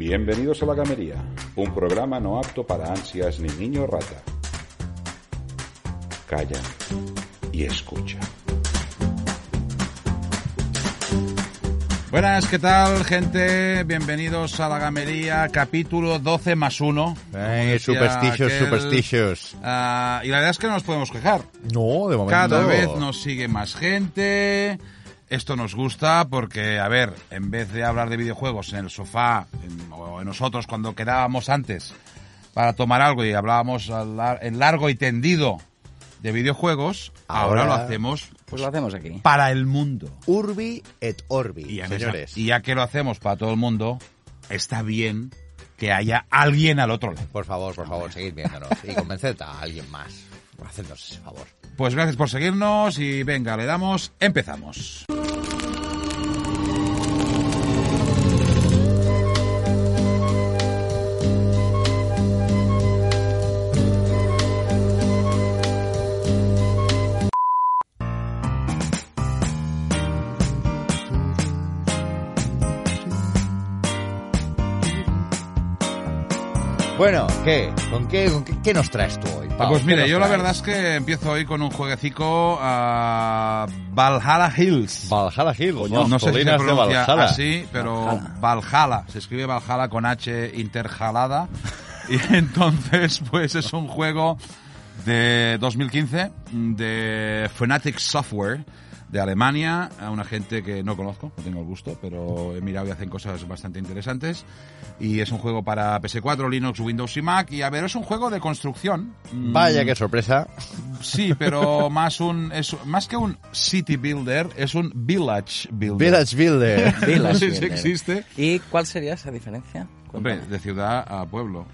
Bienvenidos a La Gamería, un programa no apto para ansias ni niño rata. Calla y escucha. Buenas, ¿qué tal, gente? Bienvenidos a La Gamería, capítulo 12 más 1. Ay, superstitious, superstitious. Ah, y la verdad es que no nos podemos quejar. No, de momento. Cada vez nos sigue más gente. Esto nos gusta porque, a ver, en vez de hablar de videojuegos en el sofá en- o en nosotros cuando quedábamos antes para tomar algo y hablábamos lar- en largo y tendido de videojuegos, ahora, Ahora- lo hacemos Pues lo hacemos aquí. para el mundo. Urbi et Orbi, Y, en esa- señores. y ya que lo hacemos para todo el mundo, está bien que haya alguien al otro lado. Por favor, por favor, seguid viéndonos y convenced a alguien más. Hacednos ese favor. Pues gracias por seguirnos y venga, le damos, empezamos. Bueno, ¿qué? ¿Con qué, con qué, qué nos traes tú hoy? Pau? pues ¿Qué mire, yo la verdad es que empiezo hoy con un jueguecico a Valhalla Hills. Valhalla Hills, no, las sé si se pronuncia Valhalla. así, pero Valhalla. Se escribe Valhalla con H interjalada. Y entonces, pues es un juego de 2015 de Fnatic Software de Alemania, a una gente que no conozco, no tengo el gusto, pero he mirado y hacen cosas bastante interesantes. Y es un juego para PS4, Linux, Windows y Mac. Y a ver, es un juego de construcción. Mm, Vaya, qué sorpresa. Sí, pero más un es más que un city builder, es un village builder. Village Builder. No Village sé si Builder. existe. ¿Y cuál sería esa diferencia? Hombre, de ciudad a pueblo.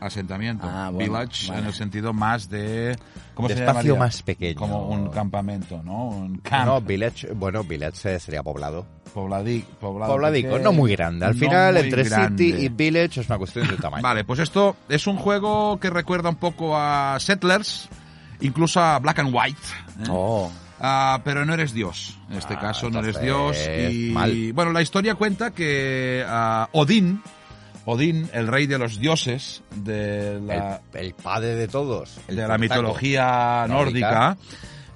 Asentamiento. Ah, bueno, village vale. en el sentido más de. ¿Cómo De se espacio llamaría? más pequeño. Como un campamento, ¿no? Un camp. No, Village, bueno, Village sería poblado. Pobladi- poblado Pobladico, pequeño, no muy grande. Al no final, entre grande. City y Village es una cuestión de tamaño. Vale, pues esto es un juego que recuerda un poco a Settlers, incluso a Black and White. ¿eh? Oh, Ah, pero no eres Dios. En este Ah, caso no eres Dios. Y mal. bueno, la historia cuenta que ah, Odín, Odín, el rey de los dioses de la, el, el padre de todos. el de la mitología nórdica. nórdica,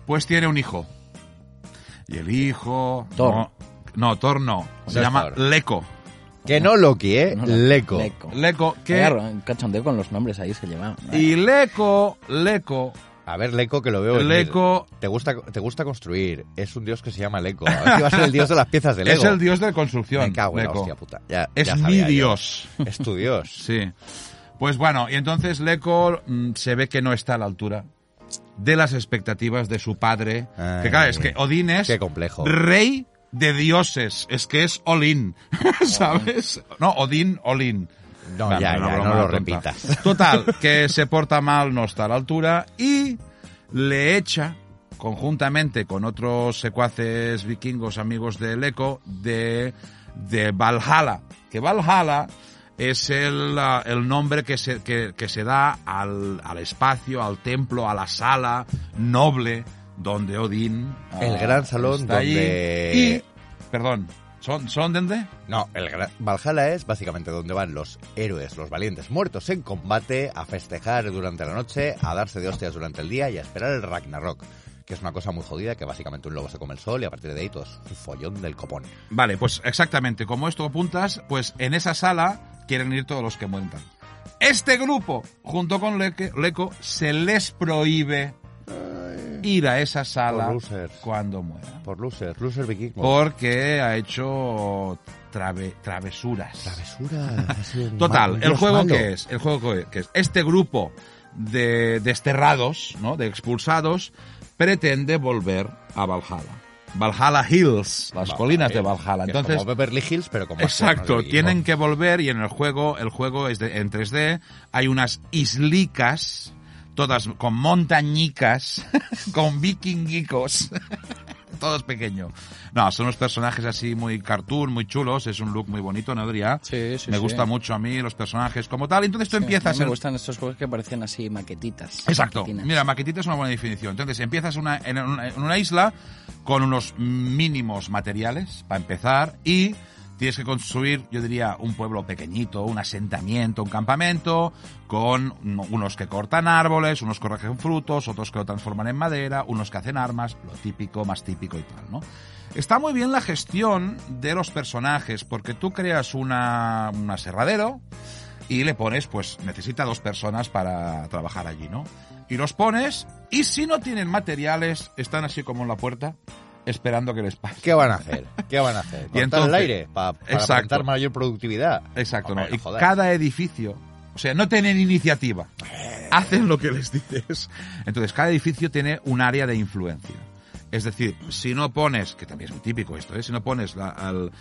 pues tiene un hijo. Y el hijo... Thor. No, no, Thor no. Se No llama Thor. Leco. Que no Loki, ¿eh? no, Leco. Leco. Leco, que... Claro, cachondeo con los nombres ahí que lleva. Y Leco, Leco, A ver, Leco, que lo veo venir. Leco Te gusta, te gusta construir. Es un dios que se llama Leco. A ver si va a ser el dios de las piezas de Lego. es el dios de construcción. Me cago en la Leco. hostia puta. Ya- Es ya mi yo. dios. Es tu dios. Sí. Pues bueno, y entonces Leco mm, se ve que no está a la altura de las expectativas de su padre. Ay, que claro, es que Odín es Qué complejo. rey de dioses. Es que es Olin, ¿sabes? No, Odín, Olin. No, ya, ya, no lo tonta. repitas. Total, que se porta mal, no está a la altura y le echa conjuntamente con otros secuaces vikingos amigos de Leco de, de Valhalla. Que Valhalla es el, ah, el nombre que se, que, que se da al, al espacio, al templo, a la sala noble donde Odín... ah, El gran salón está allí. donde- Y, perdón, ¿son, son dónde? No, el Valhalla es básicamente donde van los héroes, los valientes muertos en combate, a festejar durante la noche, a darse de hostias durante el día y a esperar el Ragnarok. Que es una cosa muy jodida, que básicamente un lobo se come el sol y a partir de ahí todo es un follón del copón. Vale, pues exactamente, como esto apuntas, pues en esa sala quieren ir todos los que mueran. Este grupo, junto con Leco, se les prohíbe ir a esa sala cuando mueran. Por loser, loser vikingo. Porque ha hecho trave- travesuras. Travesura. ha sido un Total, el juego que es, el juego que- es, este grupo de desterrados, ¿no? De expulsados, pretende volver a Valhalla. Valhalla Hills, las colinas de Valhalla. Entonces, como Beverly Hills, pero con más Exacto, tienen que volver y en el juego, el juego es de- en 3D, hay unas islicas, todas con montañicas, con vikinguicos, todos pequeños. No, son unos personajes así muy cartoon, muy chulos, es un look muy bonito, ¿no, Adrián? Sí, sí, Me sí. gusta mucho a mí los personajes como tal, entonces tú Sí, empiezas me en- gustan estos juegos que parecen así maquetitas. Exacto. maquetinas. Mira, maquetita es una buena definición. Entonces, empiezas una- en, una, en una isla con unos mínimos materiales para empezar y tienes que construir, yo diría, un pueblo pequeñito, un asentamiento, un campamento, con uno- unos que cortan árboles, unos que recogen frutos, otros que lo transforman en madera, unos que hacen armas, lo típico, más típico y tal, ¿no? Está muy bien la gestión de los personajes, porque tú creas una, un aserradero, y le pones, pues necesita dos personas para trabajar allí, ¿no? Y los pones y si no tienen materiales, están así como en la puerta esperando que les pase. ¿Qué van a hacer? ¿Qué van a hacer? Y ¿Cortar entonces- el aire? Pa- para aumentar mayor productividad. Exacto, Hombre, ¿no? Y joder. cada edificio, o sea, no tienen iniciativa, hacen lo que les dices. Entonces, cada edificio tiene un área de influencia. Es decir, si no pones, que también es muy típico esto, ¿eh? si no pones la- al-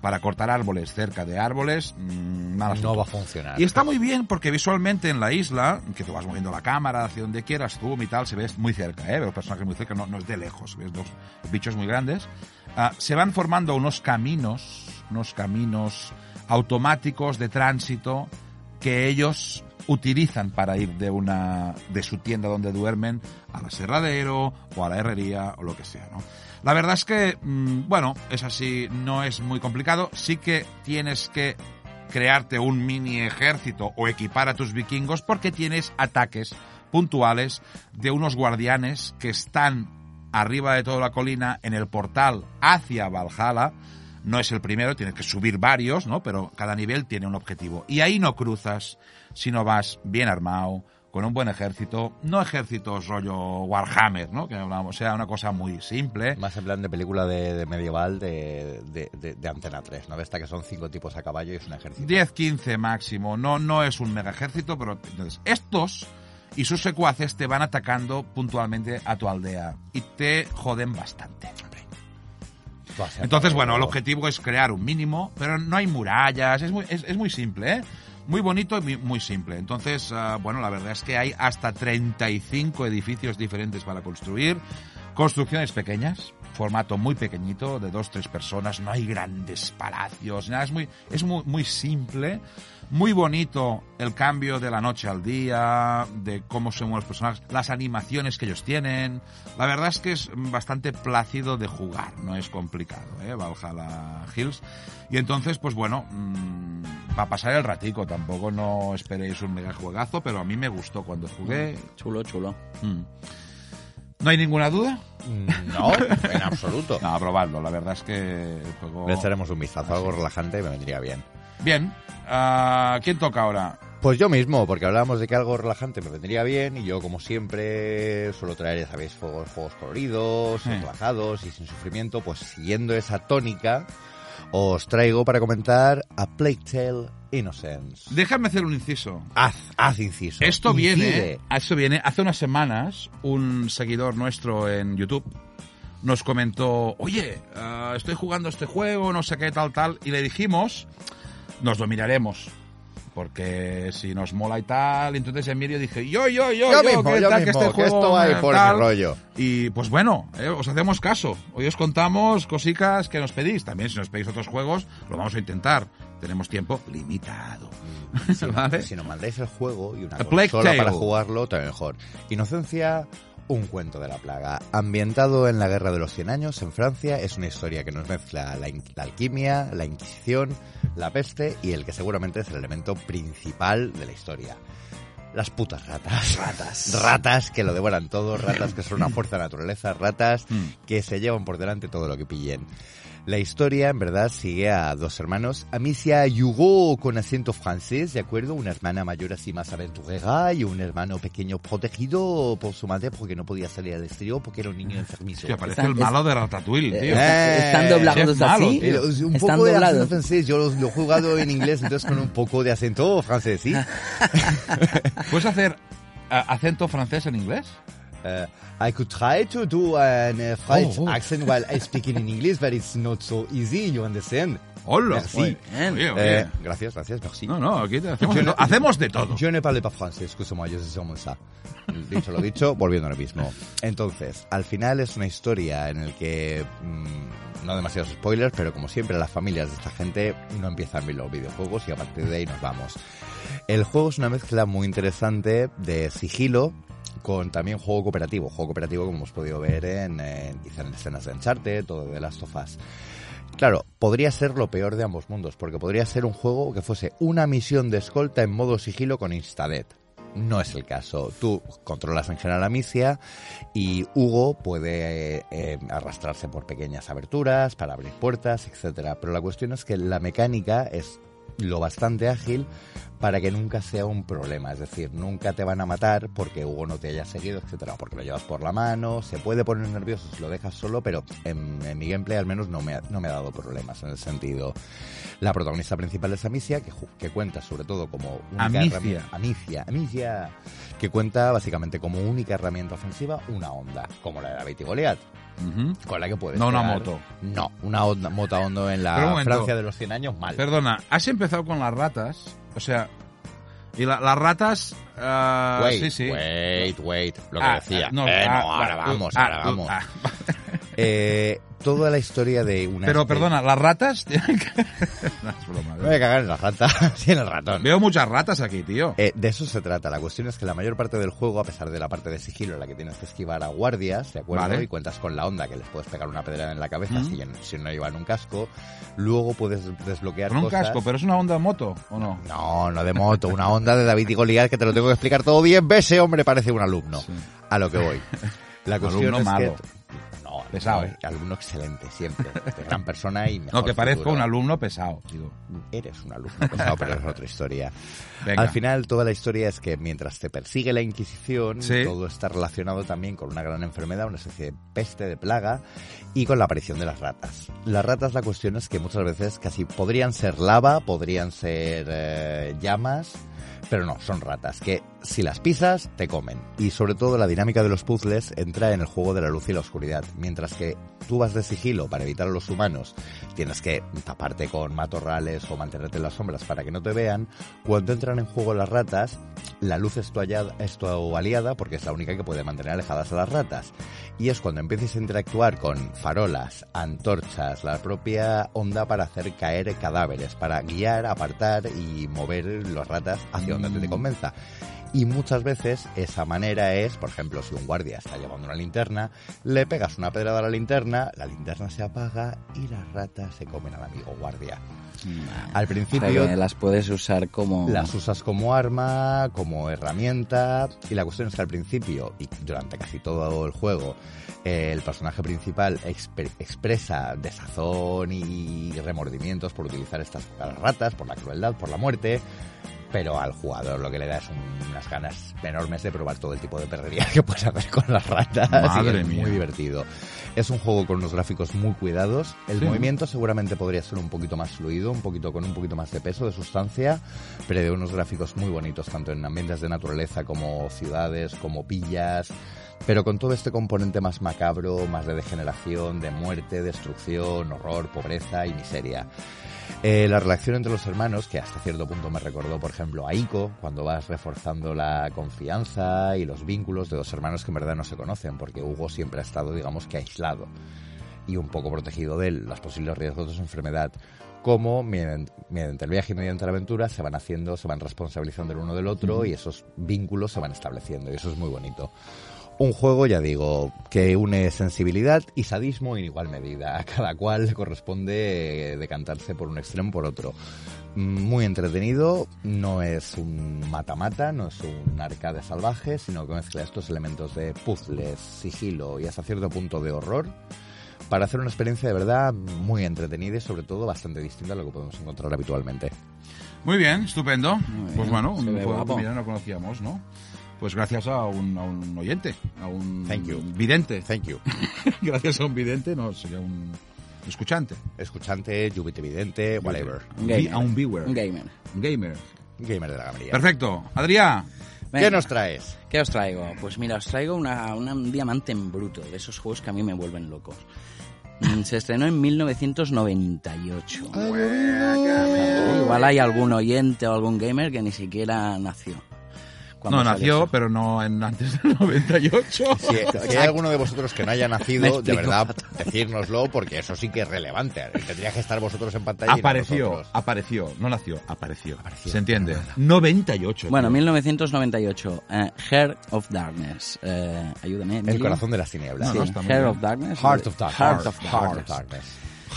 para cortar árboles cerca de árboles, mm, asunto. No va a funcionar. Y está muy bien porque visualmente en la isla, que tú vas moviendo la cámara hacia donde quieras, tú y tal, se ves muy cerca, ¿eh? Los personajes muy cerca, no, no es de lejos, ves dos bichos muy grandes. Ah, se van formando unos caminos, unos caminos automáticos de tránsito que ellos utilizan para ir de una de su tienda donde duermen al aserradero o a la herrería o lo que sea, ¿no? La verdad es que, mm, bueno, es así, no es muy complicado. Sí que tienes que crearte un mini ejército o equipar a tus vikingos porque tienes ataques puntuales de unos guardianes que están arriba de toda la colina en el portal hacia Valhalla. No es el primero, tienes que subir varios, ¿no? Pero cada nivel tiene un objetivo. Y ahí no cruzas, sino vas bien armado, con un buen ejército, no ejércitos rollo Warhammer, ¿no? Que hablábamos, o sea, una cosa muy simple. Más en plan de película de, de medieval de, de, Antena 3, ¿no? De esta que son cinco tipos a caballo y es un ejército. 10, 15 máximo. No, no es un mega ejército, pero entonces estos y sus secuaces te van atacando puntualmente a tu aldea y te joden bastante. Entonces, bueno, el objetivo es crear un mínimo, pero no hay murallas, es muy, es, es muy simple, ¿eh? Muy bonito y muy, simple. Entonces, ah, bueno, la verdad es que hay hasta 35 edificios diferentes para construir, construcciones pequeñas, formato muy pequeñito, de dos, tres personas, no hay grandes palacios, nada, es muy, es muy, muy simple, muy bonito el cambio de la noche al día, de cómo se mueven los personajes, las animaciones que ellos tienen. La verdad es que es bastante plácido de jugar, no es complicado, ¿eh? Valhalla Hills. Y entonces, pues bueno, mm, para pasar el ratico, tampoco no esperéis un mega juegazo, pero a mí me gustó cuando jugué. Chulo, chulo. Mm. ¿No hay ninguna duda? Mm, No, en absoluto. No, probadlo, la verdad es que el juego... Le echaremos un vistazo, algo relajante me vendría bien. Bien, ah, ¿quién toca ahora? Pues yo mismo, porque hablábamos de que algo relajante me vendría bien y yo, como siempre, suelo traer, ya sabéis, juegos, juegos coloridos, Sí. relajados y sin sufrimiento, pues siguiendo esa tónica, os traigo para comentar a Plague Tale Innocence. Déjame hacer un inciso. Haz, haz inciso. Esto Incide. viene, esto viene, hace unas semanas, un seguidor nuestro en YouTube nos comentó, oye, ah, estoy jugando este juego, no sé qué, tal, tal, y le dijimos, nos lo miraremos. Porque si nos mola y tal, entonces en medio dije, yo, yo, yo, Yo yo, mismo, yo tal, que mismo, este que juego esto va por tal". mi rollo. Y pues bueno, eh, os hacemos caso. Hoy os contamos cositas que nos pedís. También si nos pedís otros juegos, lo vamos a intentar. Tenemos tiempo limitado. ¿Vale? Si nos mandáis el juego y una A consola para jugarlo, también mejor. Inocencia, un cuento de la plaga. Ambientado en la Guerra de los Cien Años, en Francia, es una historia que nos mezcla la, alquimia, la Inquisición, la peste y el que seguramente es el elemento principal de la historia. Las putas ratas. Ratas. Ratas que lo devoran todo, ratas que son una fuerza de naturaleza, ratas Mm. que se llevan por delante todo lo que pillen. La historia, en verdad, sigue a dos hermanos. Amicia y Hugo con acento francés, ¿de acuerdo? Una hermana mayor así más aventurera y un hermano pequeño protegido por su madre porque no podía salir al exterior porque era un niño enfermizo. Hostia, parece Están- el malo de Ratatouille, tío. Eh, ¿Están doblados es malo, así? tío. Un ¿Están poco de acento francés, yo lo, lo he jugado en inglés, entonces con un poco de acento francés, ¿sí? ¿Puedes hacer acento francés en inglés? Uh, I could try to do an uh, French Oh, oh. accent while I speak in English, but it's not so easy, you understand? Hola. Merci. Oye, oye. Eh, gracias, gracias, merci. no, no, aquí te hacemos, Yo de no- hacemos de todo. Yo no parle pas français, excusez-moi, je suis comme ça. Dicho lo dicho, volviendo a lo mismo. Entonces, al final es una historia en el que, mm, no demasiados spoilers, pero como siempre las familias de esta gente no empiezan bien los videojuegos y a partir de ahí nos vamos. El juego es una mezcla muy interesante de sigilo con también juego cooperativo. Juego cooperativo como hemos podido ver en, en, escenas de Uncharted o de Last of Us. Claro, podría ser lo peor de ambos mundos, porque podría ser un juego que fuese una misión de escolta en modo sigilo con Instadet. No es el caso. Tú controlas en general a Micia y Hugo puede eh, arrastrarse por pequeñas aberturas para abrir puertas, etcétera. Pero la cuestión es que la mecánica es lo bastante ágil para que nunca sea un problema. Es decir, nunca te van a matar porque Hugo no te haya seguido, etcétera, porque lo llevas por la mano, se puede poner nervioso si lo dejas solo, pero en, en mi gameplay al menos no me, ha, no me ha dado problemas en el sentido. La protagonista principal es Amicia, que, que cuenta sobre todo como única Amicia. herramienta- Amicia, Amicia, que cuenta básicamente como única herramienta ofensiva una onda, como la de David y Goliat, Ujú. con la que puedes No una moto. No, una onda, mota hondo en la. Francia de los 100 años, mal. Perdona, has empezado con las ratas, o sea, y la- las ratas, ah, wait, sí, sí. wait, wait, lo que Ah, decía. ah, no, Eh, ah, no, ahora ah, vamos, ah, ahora vamos. Eh, toda la historia de una... Pero perdona, las ratas tienen que... No, es broma, Me voy a cagar en la rata, sí, en el ratón. Veo muchas ratas aquí, tío. Eh, de eso se trata. La cuestión es que la mayor parte del juego, a pesar de la parte de sigilo en la que tienes que esquivar a guardias, ¿de acuerdo? Vale. Y cuentas con la onda que les puedes pegar una pedrada en la cabeza Mm. si, si no llevan un casco, luego puedes desbloquear Con un cosas. casco, pero es una onda moto, ¿o no? No, no de moto, una onda de David y Goliat que te lo tengo que explicar todo bien. Ese hombre parece un alumno. Sí. A lo que voy. La cuestión Alumno es malo. que... No, Pesado. alumno, alumno excelente, siempre. De gran persona y mejor No, que parezco futuro. un alumno pesado, digo. Eres un alumno pesado, pero es otra historia. Venga. Al final, toda la historia es que mientras te persigue la Inquisición, Sí. todo está relacionado también con una gran enfermedad, una especie de peste, de plaga, y con la aparición de las ratas. Las ratas, la cuestión es que muchas veces casi podrían ser lava, podrían ser eh, llamas, pero no, son ratas, que si las pisas, te comen. Y sobre todo la dinámica de los puzzles entra en el juego de la luz y la oscuridad. Mientras que tú vas de sigilo para evitar a los humanos, tienes que taparte con matorrales o mantenerte en las sombras para que no te vean. Cuando entran en juego las ratas, la luz es tu, es tu aliada porque es la única que puede mantener alejadas a las ratas. Y es cuando empieces a interactuar con farolas, antorchas, la propia onda para hacer caer cadáveres, para guiar, apartar y mover las ratas hacia donde te, te convenza. Y muchas veces esa manera es, por ejemplo, si un guardia está llevando una linterna, le pegas una pedrada a la linterna, la linterna se apaga y las ratas se comen al amigo guardia. Al O sea, principio las puedes usar como... las usas como arma, como herramienta, y la cuestión es que al principio y durante casi todo el juego, eh, el personaje principal exp- expresa desazón y remordimientos por utilizar estas ratas, por la crueldad, por la muerte. Pero al jugador lo que le da es un- unas ganas enormes de probar todo el tipo de perrería que puedes hacer con las ratas. Madre es mía. muy divertido. Es un juego con unos gráficos muy cuidados. El Sí. movimiento seguramente podría ser un poquito más fluido, un poquito con un poquito más de peso, de sustancia, pero de unos gráficos muy bonitos, tanto en ambientes de naturaleza como ciudades, como pillas, pero con todo este componente más macabro, más de degeneración, de muerte, destrucción, horror, pobreza y miseria. Eh, la relación entre los hermanos, que hasta cierto punto me recordó, por ejemplo, a Ico, cuando vas reforzando la confianza y los vínculos de dos hermanos que en verdad no se conocen, porque Hugo siempre ha estado, digamos que aislado y un poco protegido de los posibles riesgos de su enfermedad. Como mediante, mediante el viaje y mediante la aventura se van haciendo, se van responsabilizando el uno del otro y esos vínculos se van estableciendo y eso es muy bonito. Un juego, ya digo, que une sensibilidad y sadismo en igual medida. A cada cual le corresponde eh, decantarse por un extremo o por otro. Mm, Muy entretenido, no es un mata-mata, no es un arcade salvaje, sino que mezcla estos elementos de puzzles, sigilo y hasta cierto punto de horror para hacer una experiencia de verdad muy entretenida y sobre todo bastante distinta a lo que podemos encontrar habitualmente. Muy bien, estupendo. Muy bien, Pues bueno, un juego que no conocíamos, ¿no? Pues gracias a un, a un oyente, a un Thank you. vidente. Thank you. gracias a un vidente, no, sería un escuchante. Escuchante, vidente, whatever. Gamer. a un viewer. Un gamer. Un gamer. Gamer de la galería. Perfecto. Adrià, ¿Qué nos traes? ¿Qué os traigo? Pues mira, os traigo una, una- un diamante en bruto, de esos juegos que a mí me vuelven locos. Mm, Se estrenó en 1998. Igual hay algún oyente o algún gamer que ni siquiera nació. Cuando No, nació, pero no en antes del 98. Si, si hay alguno de vosotros que no haya nacido, de verdad, decírnoslo, porque eso sí que es relevante. Tendría que estar vosotros en pantalla. y no Apareció, apareció, no nació, apareció. ¿Se entiende? 98. Bueno, tío. 1998, eh, Heart of Darkness. Eh, ayúdame. El corazón de las tinieblas. Sí, no, está muy Heart of Darkness. Heart of Darkness. Heart of Heart of Darkness. Darkness.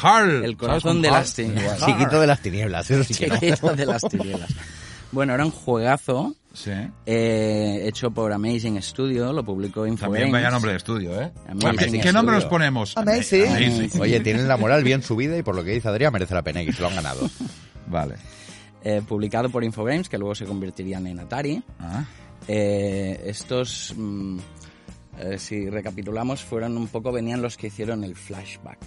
Harl, El corazón de las tinieblas. Chiquito de las tinieblas, eso sí que no. Chiquito de las tinieblas. Bueno, era un juegazo Sí. eh, hecho por Amazing Studio, lo publicó Infogames. También vaya nombre de estudio, ¿eh? Amazing ¿Qué nombre nos ponemos? Amazing. Amazing. Oye, tienen la moral bien subida y por lo que dice Adrián merece la pena y se lo han ganado. Vale. Eh, publicado por Infogames, que luego se convertirían en Atari. Ah. Eh, estos, mm, eh, si recapitulamos, fueron un poco, venían los que hicieron el flashback.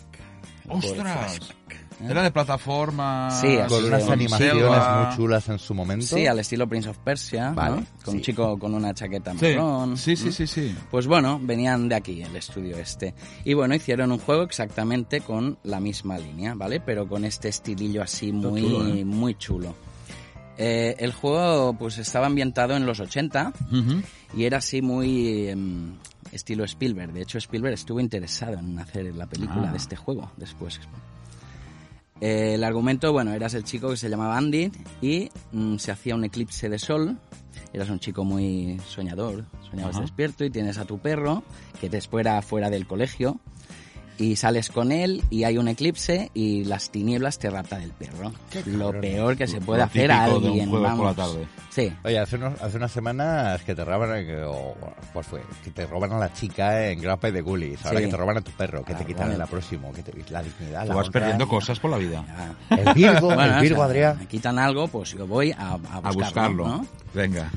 El ¡Ostras! flashback, ¿eh? Era de plataforma. Sí, Con Sí, unas animaciones selva. muy chulas en su momento. Sí, al estilo Prince of Persia, ¿no? Vale, con sí. un chico con una chaqueta Sí, marrón. sí, sí, sí, sí. Pues bueno, venían de aquí, el estudio este. Y bueno, hicieron un juego exactamente con la misma línea, ¿vale? Pero con este estilillo así muy, chulo, ¿eh? muy chulo. Eh, el juego pues estaba ambientado en los 80 Ujú. y era así muy em, estilo Spielberg. De hecho, Spielberg estuvo interesado en hacer la película Ah. de este juego después. Eh, el argumento, bueno, eras el chico que se llamaba Andy y mm, se hacía un eclipse de sol. Eras un chico muy soñador, soñabas Ajá. despierto y tienes a tu perro que te espera fuera del colegio y sales con él y hay un eclipse y las tinieblas te raptan el perro. Lo peor que se Lo puede hacer a de un alguien. jueves por la vamos. tarde. Sí, Oye, hace, unos- hace unas semanas que te roban, eh, pues fue, que te roban a la chica en Grappa y de Gullis, ahora Sí. que te roban a tu perro, que Ah, te quitan bueno. en la próxima, que te, la dignidad, Tú la vas honra. perdiendo cosas por la vida. ya. El Virgo, Bueno, el Virgo, o sea, Adrián. Me quitan algo, pues yo voy a, a buscarlo. A buscarlo. ¿no? Venga.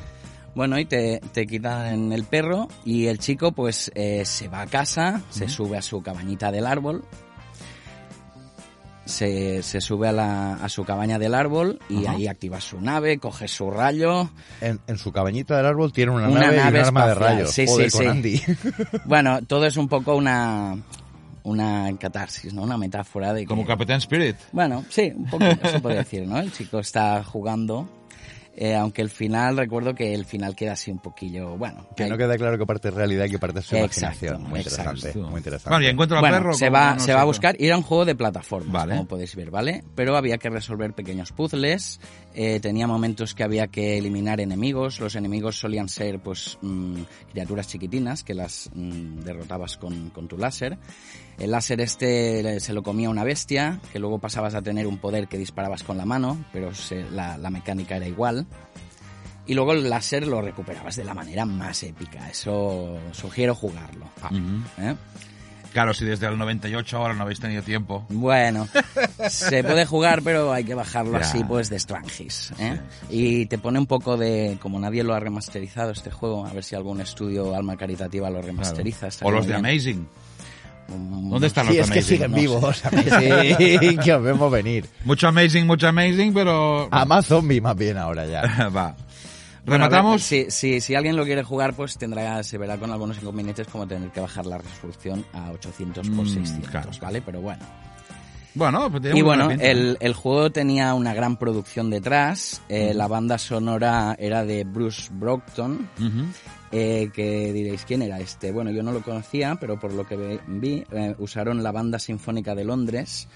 Bueno, y te, te quitan el perro y el chico pues eh, se va a casa, se sube a su cabañita del árbol, se, se sube a, la, a su cabaña del árbol y Ajá. ahí activa su nave, coge su rayo. En, en su cabañita del árbol tiene una, Una nave, y un arma de rayos. Sí, Joder, sí, con sí. Andy. Bueno, todo es un poco una, una catarsis, ¿no? Una metáfora de que... Como Capitán Spirit. Bueno, sí, un poco se puede decir, ¿no? El chico está jugando, eh, aunque el final, recuerdo que el final queda así un poquillo, bueno... que hay- no queda claro que parte es realidad y que parte es su Exacto, imaginación. Muy exacto. interesante, muy interesante. Bueno, y encuentro al Bueno, perro. se va, no se va a qué. buscar y era un juego de plataformas, Vale. como podéis ver, ¿vale? Pero había que resolver pequeños puzzles, eh, tenía momentos que había que eliminar enemigos, los enemigos solían ser pues mm, criaturas chiquitinas que las mm, derrotabas con, con tu láser. El láser este eh, se lo comía una bestia, que luego pasabas a tener un poder que disparabas con la mano, pero se- la, la mecánica era igual. Y luego el láser lo recuperabas de la manera más épica, eso sugiero jugarlo. ¿eh? Claro, si desde el 98 ahora no habéis tenido tiempo. Bueno, se puede jugar, pero hay que bajarlo Ya. así, pues, de Strangis. ¿eh? Y te pone un poco de... Como nadie lo ha remasterizado este juego, a ver si algún estudio alma caritativa lo Claro. remasteriza. O estaría los de bien. Amazing. ¿Dónde están los Sí, de es que Amazing? siguen no vivos. Sí, que os vemos venir. Mucho Amazing, mucho Amazing, pero... A más zombie más bien ahora ya. Va. Bueno, a ver, Rematamos. si, si, si alguien lo quiere jugar, pues tendrá, se verá con algunos inconvenientes como tener que bajar la resolución a 800 por Mm, 600, claro. ¿vale? Pero bueno. Bueno, pues Y bueno, el, el juego tenía una gran producción detrás. eh, La banda sonora era de Bruce Brockton. Eh, que diréis, ¿quién era este? Bueno, yo no lo conocía, pero por lo que vi, eh, usaron la Banda Sinfónica de Londres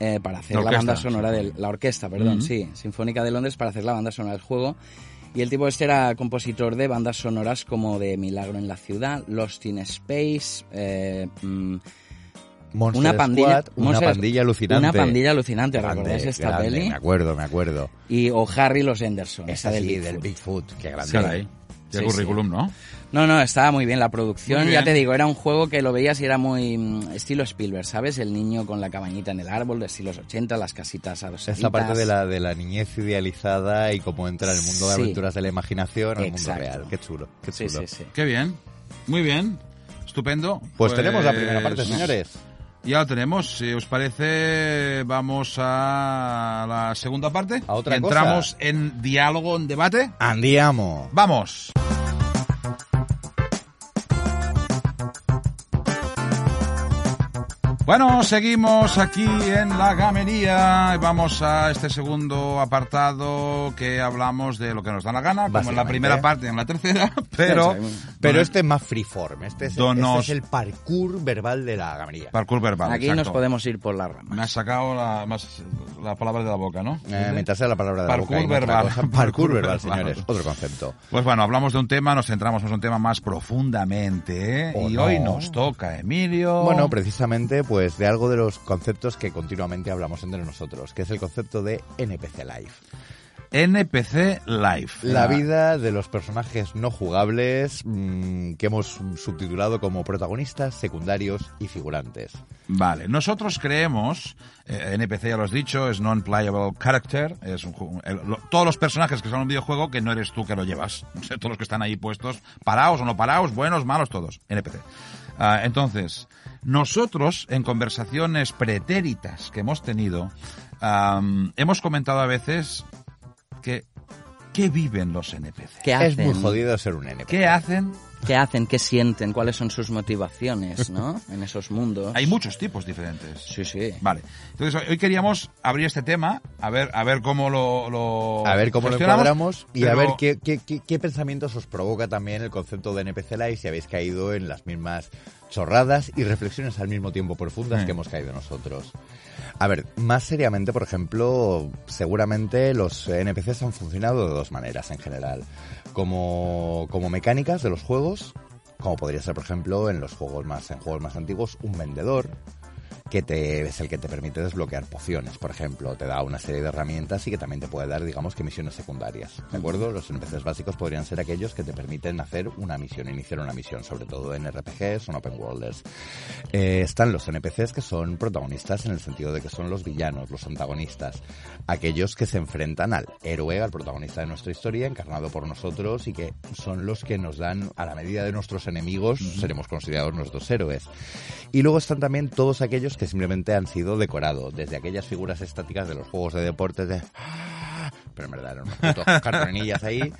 eh, para hacer La banda sonora del... sinfónica. La orquesta, perdón, sí. Sinfónica de Londres para hacer la banda sonora del juego. Y el tipo este era compositor de bandas sonoras como de Milagro en la Ciudad, Lost in Space, eh, mm, Monster una pandilla, Squad, una pandilla alucinante. Una pandilla alucinante, Grande, ¿recordáis esta grande, peli? Me acuerdo, me acuerdo. Y o Harry los Henderson, Esa esa del sí, Bigfoot. del Bigfoot, qué grande. Caray. Qué Sí, currículum, ¿no? No, no, estaba muy bien la producción. Ya te digo, era un juego que lo veías y era muy mm, estilo Spielberg, ¿sabes? El niño con la cabañita en el árbol de estilos 80, las casitas adosaditas. Esta parte de la, de la niñez idealizada y cómo entra en el mundo de Sí. aventuras de la imaginación al mundo real. Qué chulo, qué chulo. sí, sí. Qué bien. Muy bien. Estupendo. Pues tenemos la primera parte, señores. Ya lo tenemos. Si os parece, vamos a la segunda parte. A otra Entramos cosa. en diálogo, en debate. Andiamo. ¡Vamos! Bueno, seguimos aquí en la gamería. Vamos a este segundo apartado que hablamos de lo que nos da la gana, como en la primera parte y en la tercera, pero... Pero Don- este es más freeform. Este es, Donos- este es el parkour verbal de la gamería. Parkour verbal, Aquí exacto. nos podemos ir por las ramas. Me has sacado la, más- la palabra de la boca, ¿no? Eh, mientras sea la palabra de la Parkour boca no otra verbal. cosa. Parkour Parkour verbal, verbal. señores. Otro concepto. Pues bueno, hablamos de un tema, nos centramos en un tema más profundamente, ¿eh? ¿O y no? hoy nos toca, Emilio. Bueno, precisamente, pues de algo de los conceptos que continuamente hablamos entre nosotros, que es el concepto de NPC Life. NPC Live. La Ah, vida de los personajes no jugables mm, que hemos subtitulado como protagonistas, secundarios y figurantes. Vale, nosotros creemos, eh, NPC ya lo has dicho, es non-playable character, es un el- lo- todos los personajes que son en un videojuego que no eres tú que lo llevas, todos los que están ahí puestos, parados o no parados, buenos, malos, todos, NPC. Ah, entonces, nosotros en conversaciones pretéritas que hemos tenido, hemos comentado a veces que ¿qué viven los NPC? ¿Qué Es hacen? muy jodido ser un NPC. ¿Qué hacen? ¿Qué hacen? ¿Qué sienten? ¿Cuáles son sus motivaciones, no? En esos mundos. Hay muchos tipos diferentes. Sí, sí. Vale. Entonces hoy- queríamos abrir este tema, a ver, a ver cómo lo, lo A ver cómo lo encuadramos y a ver qué, qué, qué- qué pensamientos os provoca también el concepto de NPC Live si habéis caído en las mismas chorradas y reflexiones al mismo tiempo profundas Sí. que hemos caído nosotros. A ver, más seriamente, por ejemplo, seguramente los NPCs han funcionado de dos maneras en general. Como, como mecánicas de los juegos, como podría ser, por ejemplo, en los juegos más, en juegos más antiguos, un vendedor que te, es el que te permite desbloquear pociones, por ejemplo, te da una serie de herramientas y que también te puede dar, digamos, que misiones secundarias, ¿de acuerdo? Los NPCs básicos podrían ser aquellos que te permiten hacer una misión, iniciar una misión, sobre todo en RPGs o en Open Worlders. Eh, están los NPCs que son protagonistas en el sentido de que son los villanos, los antagonistas, aquellos que se enfrentan al héroe, al protagonista de nuestra historia, encarnado por nosotros y que son los que nos dan, a la medida de nuestros enemigos, seremos considerados nuestros héroes. Y luego están también todos aquellos que simplemente han sido decorados, desde aquellas figuras estáticas de los juegos de deportes de... Pero en verdad eran cartonillas ahí.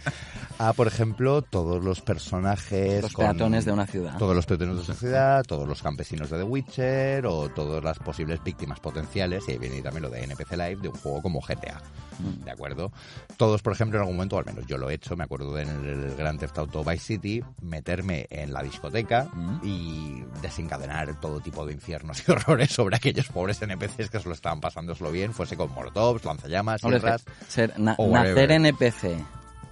A, por ejemplo, todos los personajes... Los con- peatones de una ciudad. Todos los peatones de sociedad, todos los campesinos de The Witcher o todas las posibles víctimas potenciales, y ahí viene también lo de NPC Live de un juego como GTA. Mm. ¿De acuerdo? Todos, por ejemplo, en algún momento, al menos yo lo he hecho, me acuerdo de en el Grand Theft Auto Vice City, meterme en la discoteca Mm. y desencadenar todo tipo de infiernos y horrores sobre aquellos pobres NPCs que se lo estaban pasándoselo bien, fuese con molotovs, lanzallamas, sierras. ser- na- o nacer. NPC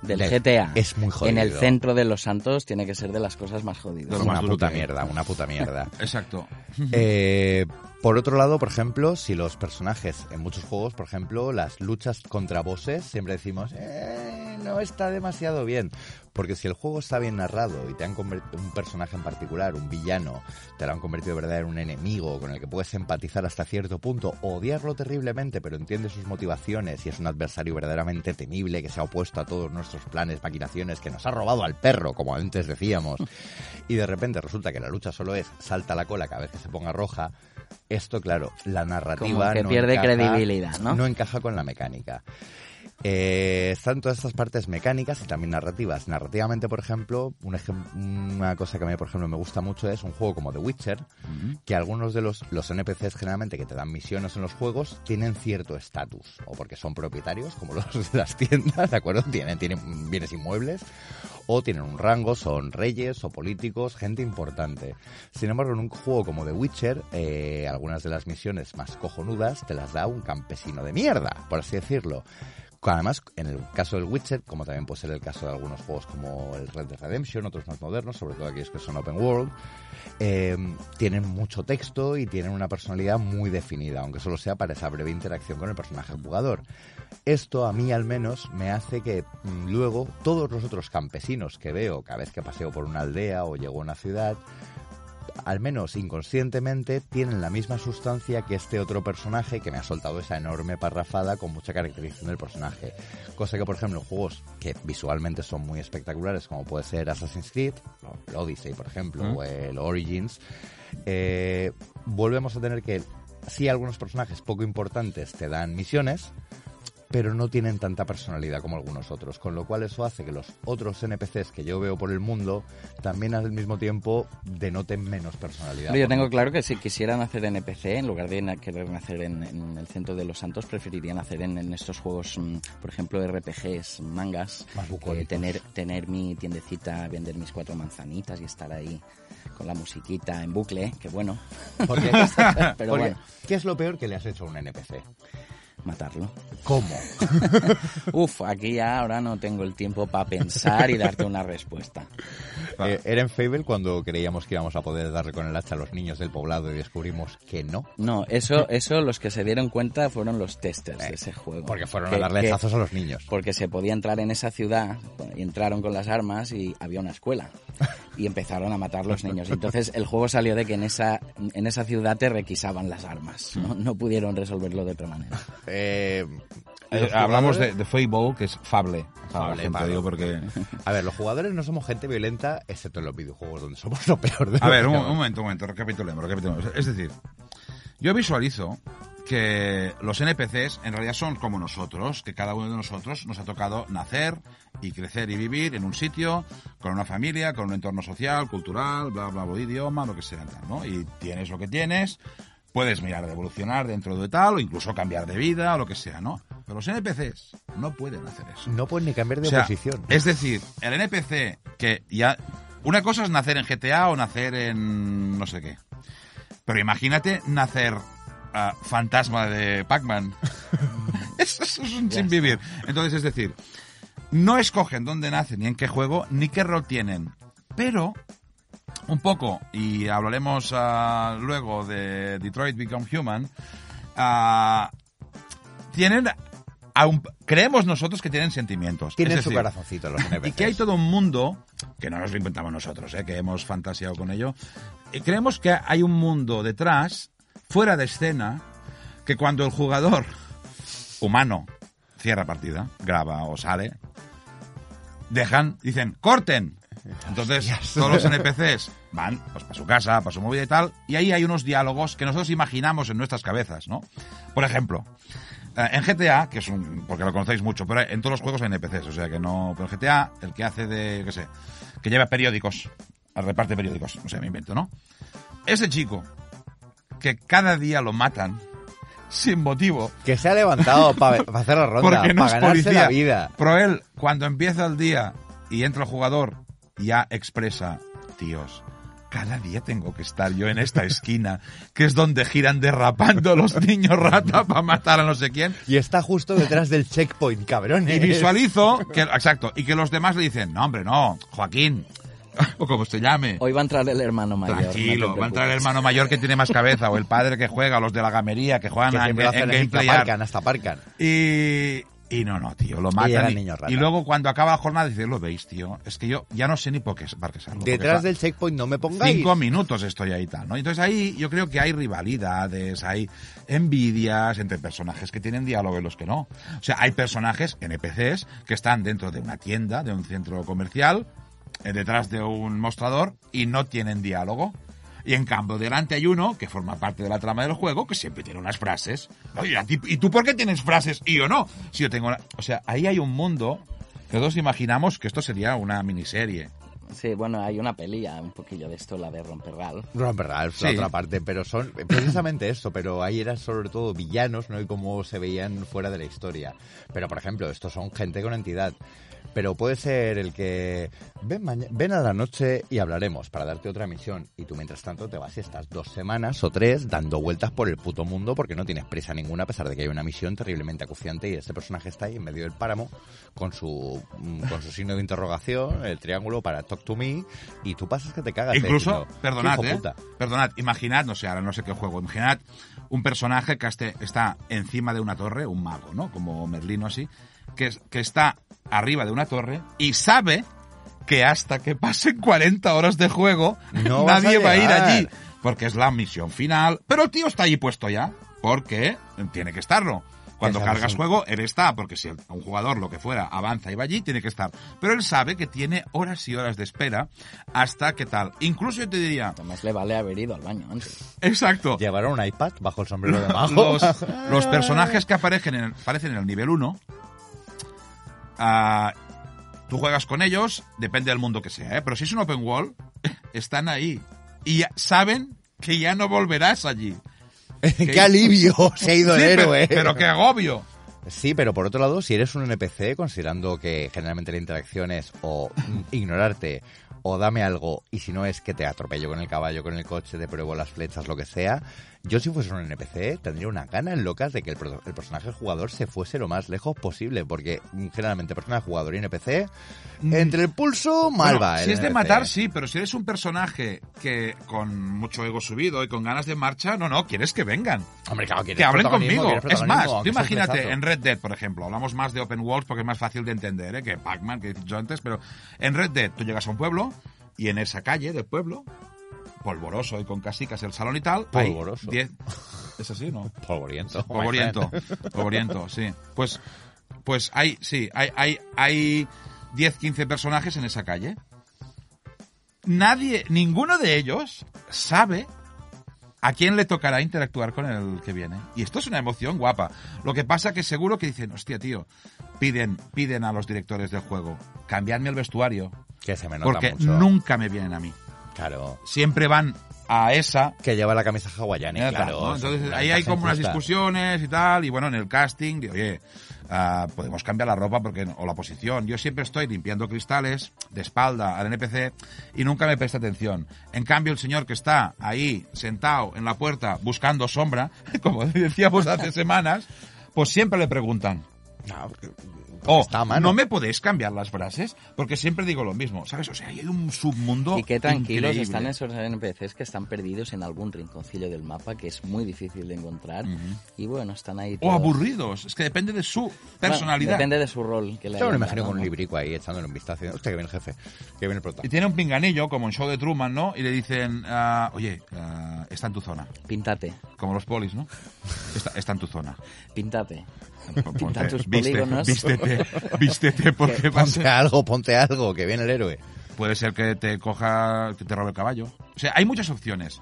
del GTA es muy jodido. en el centro de los santos tiene que ser de las cosas más jodidas. Una más puta mierda, una puta mierda. Exacto. Eh, por otro lado, por ejemplo, si los personajes en muchos juegos, por ejemplo, las luchas contra bosses, siempre decimos, eh, no está demasiado bien. Porque si el juego está bien narrado y te han convertido un personaje en particular, un villano, te lo han convertido de verdad en un enemigo con el que puedes empatizar hasta cierto punto, odiarlo terriblemente, pero entiendes sus motivaciones y es un adversario verdaderamente temible que se ha opuesto a todos nuestros planes, maquinaciones, que nos ha robado al perro, como antes decíamos, y de repente resulta que la lucha solo es salta la cola cada vez que se ponga roja, esto, claro, la narrativa Como que no pierde encaja- credibilidad, ¿no? No encaja con la mecánica. Eh, están todas estas partes mecánicas y también narrativas. Narrativamente, por ejemplo, un ejem- una cosa que a mí, por ejemplo, me gusta mucho es un juego como The Witcher, que algunos de los, los NPCs generalmente que te dan misiones en los juegos tienen cierto estatus, o porque son propietarios, como los de las tiendas, ¿de acuerdo? Tienen, tienen bienes inmuebles, o tienen un rango, son reyes o políticos, gente importante. Sin embargo, en un juego como The Witcher, eh, algunas de las misiones más cojonudas te las da un campesino de mierda, por así decirlo. Además, en el caso del Witcher, como también puede ser el caso de algunos juegos como el Red Dead Redemption, otros más modernos, sobre todo aquellos que son open world, eh, tienen mucho texto y tienen una personalidad muy definida, aunque solo sea para esa breve interacción con el personaje jugador. Esto a mí al menos me hace que mm, luego todos los otros campesinos que veo cada vez que paseo por una aldea o llego a una ciudad, al menos inconscientemente, tienen la misma sustancia que este otro personaje que me ha soltado esa enorme parrafada con mucha caracterización del personaje. Cosa que, por ejemplo, en juegos que visualmente son muy espectaculares, como puede ser Assassin's Creed, el Odyssey, por ejemplo, ¿Mm? o el Origins, eh, volvemos a tener que sí algunos personajes poco importantes te dan misiones, pero no tienen tanta personalidad como algunos otros, con lo cual eso hace que los otros NPCs que yo veo por el mundo también al mismo tiempo denoten menos personalidad. Yo tengo claro que si quisieran hacer NPC, en lugar de querer nacer en, en el centro de los santos, preferirían hacer en, en estos juegos, mm, por ejemplo, RPGs, mangas, eh, tener, tener mi tiendecita, vender mis cuatro manzanitas y estar ahí con la musiquita en bucle, que bueno, Porque, pero porque, bueno, ¿qué es lo peor que le has hecho a un NPC? Matarlo. ¿Cómo? Uf, aquí ya ahora no tengo el tiempo para pensar y darte una respuesta. Eh, era en Fable cuando creíamos que íbamos a poder darle con el hacha a los niños del poblado y descubrimos que no. No, eso, eso los que se dieron cuenta fueron los testers de ese juego. Porque fueron Que- a darle hachazos a los niños. porque se podía entrar en esa ciudad y entraron con las armas y había una escuela y empezaron a matar los niños. Entonces el juego salió de que en esa en esa ciudad te requisaban las armas. No, no pudieron resolverlo de otra manera. Eh, Eh, los hablamos de, de Fable, que es Fable. Para la Fable, gente, Fable. digo, porque... A ver, los jugadores no somos gente violenta, excepto en los videojuegos, donde somos lo peor de A ver, un, un momento, un momento, recapitulemos, recapitulemos. Es decir, yo visualizo que los NPCs en realidad son como nosotros, que cada uno de nosotros nos ha tocado nacer y crecer y vivir en un sitio, con una familia, con un entorno social, cultural, bla, bla, bla, idioma, lo que sea, tal, ¿no? Y tienes lo que tienes, puedes mirar de evolucionar dentro de tal, o incluso cambiar de vida, o lo que sea, ¿no? Pero los NPCs no pueden hacer eso. No puedes ni cambiar de O sea, posición. Es decir, el NPC que ya... Una cosa es nacer en GTA o nacer en no sé qué. Pero imagínate nacer fantasma de Pac-Man. eso, eso es un sin vivir. Entonces, es decir, no escogen dónde nacen, ni en qué juego, ni qué rol tienen. Pero, un poco, y hablaremos ah, luego de Detroit Become Human, ah, tienen... creemos nosotros que tienen sentimientos. Tienen Es su decir, corazoncito los NPCs. y que hay todo un mundo, que no nos lo inventamos nosotros, ¿eh? que hemos fantaseado con ello, y creemos que hay un mundo detrás, fuera de escena, que cuando el jugador humano cierra partida, graba o sale, dejan, dicen, corten. Entonces, todos los NPCs van pues, para su casa, para su movida y tal, y ahí hay unos diálogos que nosotros imaginamos en nuestras cabezas, ¿no? Por ejemplo, eh, en GTA, que es un, porque lo conocéis mucho, pero en todos los juegos hay NPCs, o sea que no, pero en GTA, el que hace de, qué sé, que lleva periódicos, reparte periódicos, no sé, me invento, ¿no? Ese chico, que cada día lo matan, sin motivo, Que se ha levantado para hacer la ronda, porque no para es ganarse policía. la vida. Pero él, cuando empieza el día y entra el jugador, ya expresa, tíos, cada día tengo que estar yo en esta esquina, que es donde giran derrapando los niños rata para matar a no sé quién. Y está justo detrás del checkpoint, cabrones. Y visualizo que, exacto, y que los demás le dicen, no hombre, no, Joaquín, o como se llame. Hoy va a entrar el hermano mayor. Tranquilo, va a entrar el hermano mayor que tiene más cabeza, o el padre que juega, o los de la gamería que juegan Que en, lo en que gameplay. aparcan, hasta aparcan. Y, y no, no, tío, lo Y matan. Y, luego cuando acaba la jornada dice, lo veis, tío, es que yo ya no sé ni por qué, por qué salgo. Detrás del checkpoint no me pongáis. Cinco minutos estoy ahí y tal, ¿no? Entonces ahí yo creo que hay rivalidades, hay envidias entre personajes que tienen diálogo y los que no. O sea, hay personajes, NPCs, que están dentro de una tienda, de un centro comercial, detrás de un mostrador y no tienen diálogo. Y en cambio, delante hay uno que forma parte de la trama del juego que siempre tiene unas frases. Oye, ¿a ti- ¿y tú por qué tienes frases y yo no? Si yo tengo una... O sea, ahí hay un mundo que todos imaginamos que esto sería una miniserie. Sí, bueno, hay una pelilla un poquillo de esto, la de Romperral. Romper Ralph, la Sí. otra parte, pero son precisamente eso, pero ahí eran sobre todo villanos, ¿no? Y cómo se veían fuera de la historia. Pero, por ejemplo, estos son gente con entidad. Pero puede ser el que ven, ven a la noche y hablaremos para darte otra misión. Y tú, mientras tanto, te vas y estás dos semanas o tres dando vueltas por el puto mundo porque no tienes prisa ninguna, a pesar de que hay una misión terriblemente acuciante y este personaje está ahí en medio del páramo con su, mm, con su signo de interrogación, el triángulo para talk to me, y tú pasas que te cagas. Incluso, diciendo, "¿Qué perdonad, ¿eh? puta?". Perdonad, imaginad, no sé, ahora no sé qué juego, imaginad un personaje que está encima de una torre, un mago, ¿no? Como Merlino así, que, es- que está arriba de una torre y sabe que hasta que pasen 40 horas de juego, No nadie a va a ir allí. Porque es la misión final. Pero el tío está ahí puesto ya. Porque tiene que estarlo. Cuando cargas juego, él está, porque si un jugador, lo que fuera, avanza y va allí, tiene que estar. Pero él sabe que tiene horas y horas de espera hasta que tal. Incluso yo te diría, Además le vale haber ido al baño antes. exacto, Llevaron un iPad bajo el sombrero de mago. los, los personajes que aparecen en el, aparecen en el nivel 1, ah, tú juegas con ellos, depende del mundo que sea, ¿eh? pero si es un open world, están ahí. Y ya saben que ya no volverás allí. ¡Qué alivio! Se ha el pero, héroe. pero qué agobio. Sí, pero por otro lado, si eres un NPC, considerando que generalmente la interacción es o ignorarte o dame algo, y si no es que te atropello con el caballo, con el coche, te pruebo las flechas, lo que sea, yo si fuese un NPC tendría unas ganas locas de que el, pro- el personaje jugador se fuese lo más lejos posible, porque mm, generalmente personaje jugador y NPC, entre el pulso, mal va. si es de matar, sí, pero si eres un personaje que con mucho ego subido y con ganas de marcha, no, no, quieres que vengan. Hombre, claro, quieres que hablen conmigo. Es más, tú imagínate en Red Dead, por ejemplo, hablamos más de open worlds porque es más fácil de entender ¿eh? que Pac-Man, que he dicho antes, pero en Red Dead tú llegas a un pueblo y en esa calle del pueblo, polvoroso y con casicas el salón y tal, hay Polvoroso. 10... ¿Es así, no? Polvoriento. Polvoriento, polvoriento, sí. Pues, pues hay, sí, hay, hay, hay 10, 15 personajes en esa calle. Nadie, ninguno de ellos sabe a quién le tocará interactuar con el que viene. Y esto es una emoción guapa. Lo que pasa que seguro que dicen, hostia, tío, piden, piden a los directores del juego, cambiadme el vestuario, Que se me nota porque mucho. nunca me vienen a mí. Claro. Siempre van a esa Que lleva la camisa hawaiana, claro. Entonces ahí hay como unas discusiones y tal, y bueno, en el casting, de, oye, ah, podemos cambiar la ropa porque o la posición. Yo siempre estoy limpiando cristales de espalda al NPC y nunca me presta atención. En cambio, el señor que está ahí sentado en la puerta buscando sombra, como decíamos hace semanas, pues siempre le preguntan. No, porque- porque Oh, está a mano. ¿no me podéis cambiar las frases? Porque siempre digo lo mismo, ¿sabes? O sea, hay un submundo Y qué tranquilos increíble. están esos NPCs que están perdidos en algún rinconcillo del mapa que es muy difícil de encontrar. Y bueno, están ahí O todos. aburridos, es que depende de su Bueno, personalidad. depende de su rol. Que le Yo me imagino con un librico ahí echándole un vistazo. y, Hostia, que viene el jefe, que viene el prota. Y tiene un pinganillo, como en show de Truman, ¿no? Y le dicen, ah, oye, ah, está en tu zona. Píntate, Como los polis, ¿no? Está, está en tu zona. píntate. Ponte, viste, polígonos. vístete, vístete, porque a Ponte algo, ponte algo, que viene el héroe. puede ser que te coja, que te robe el caballo. O sea, hay muchas opciones.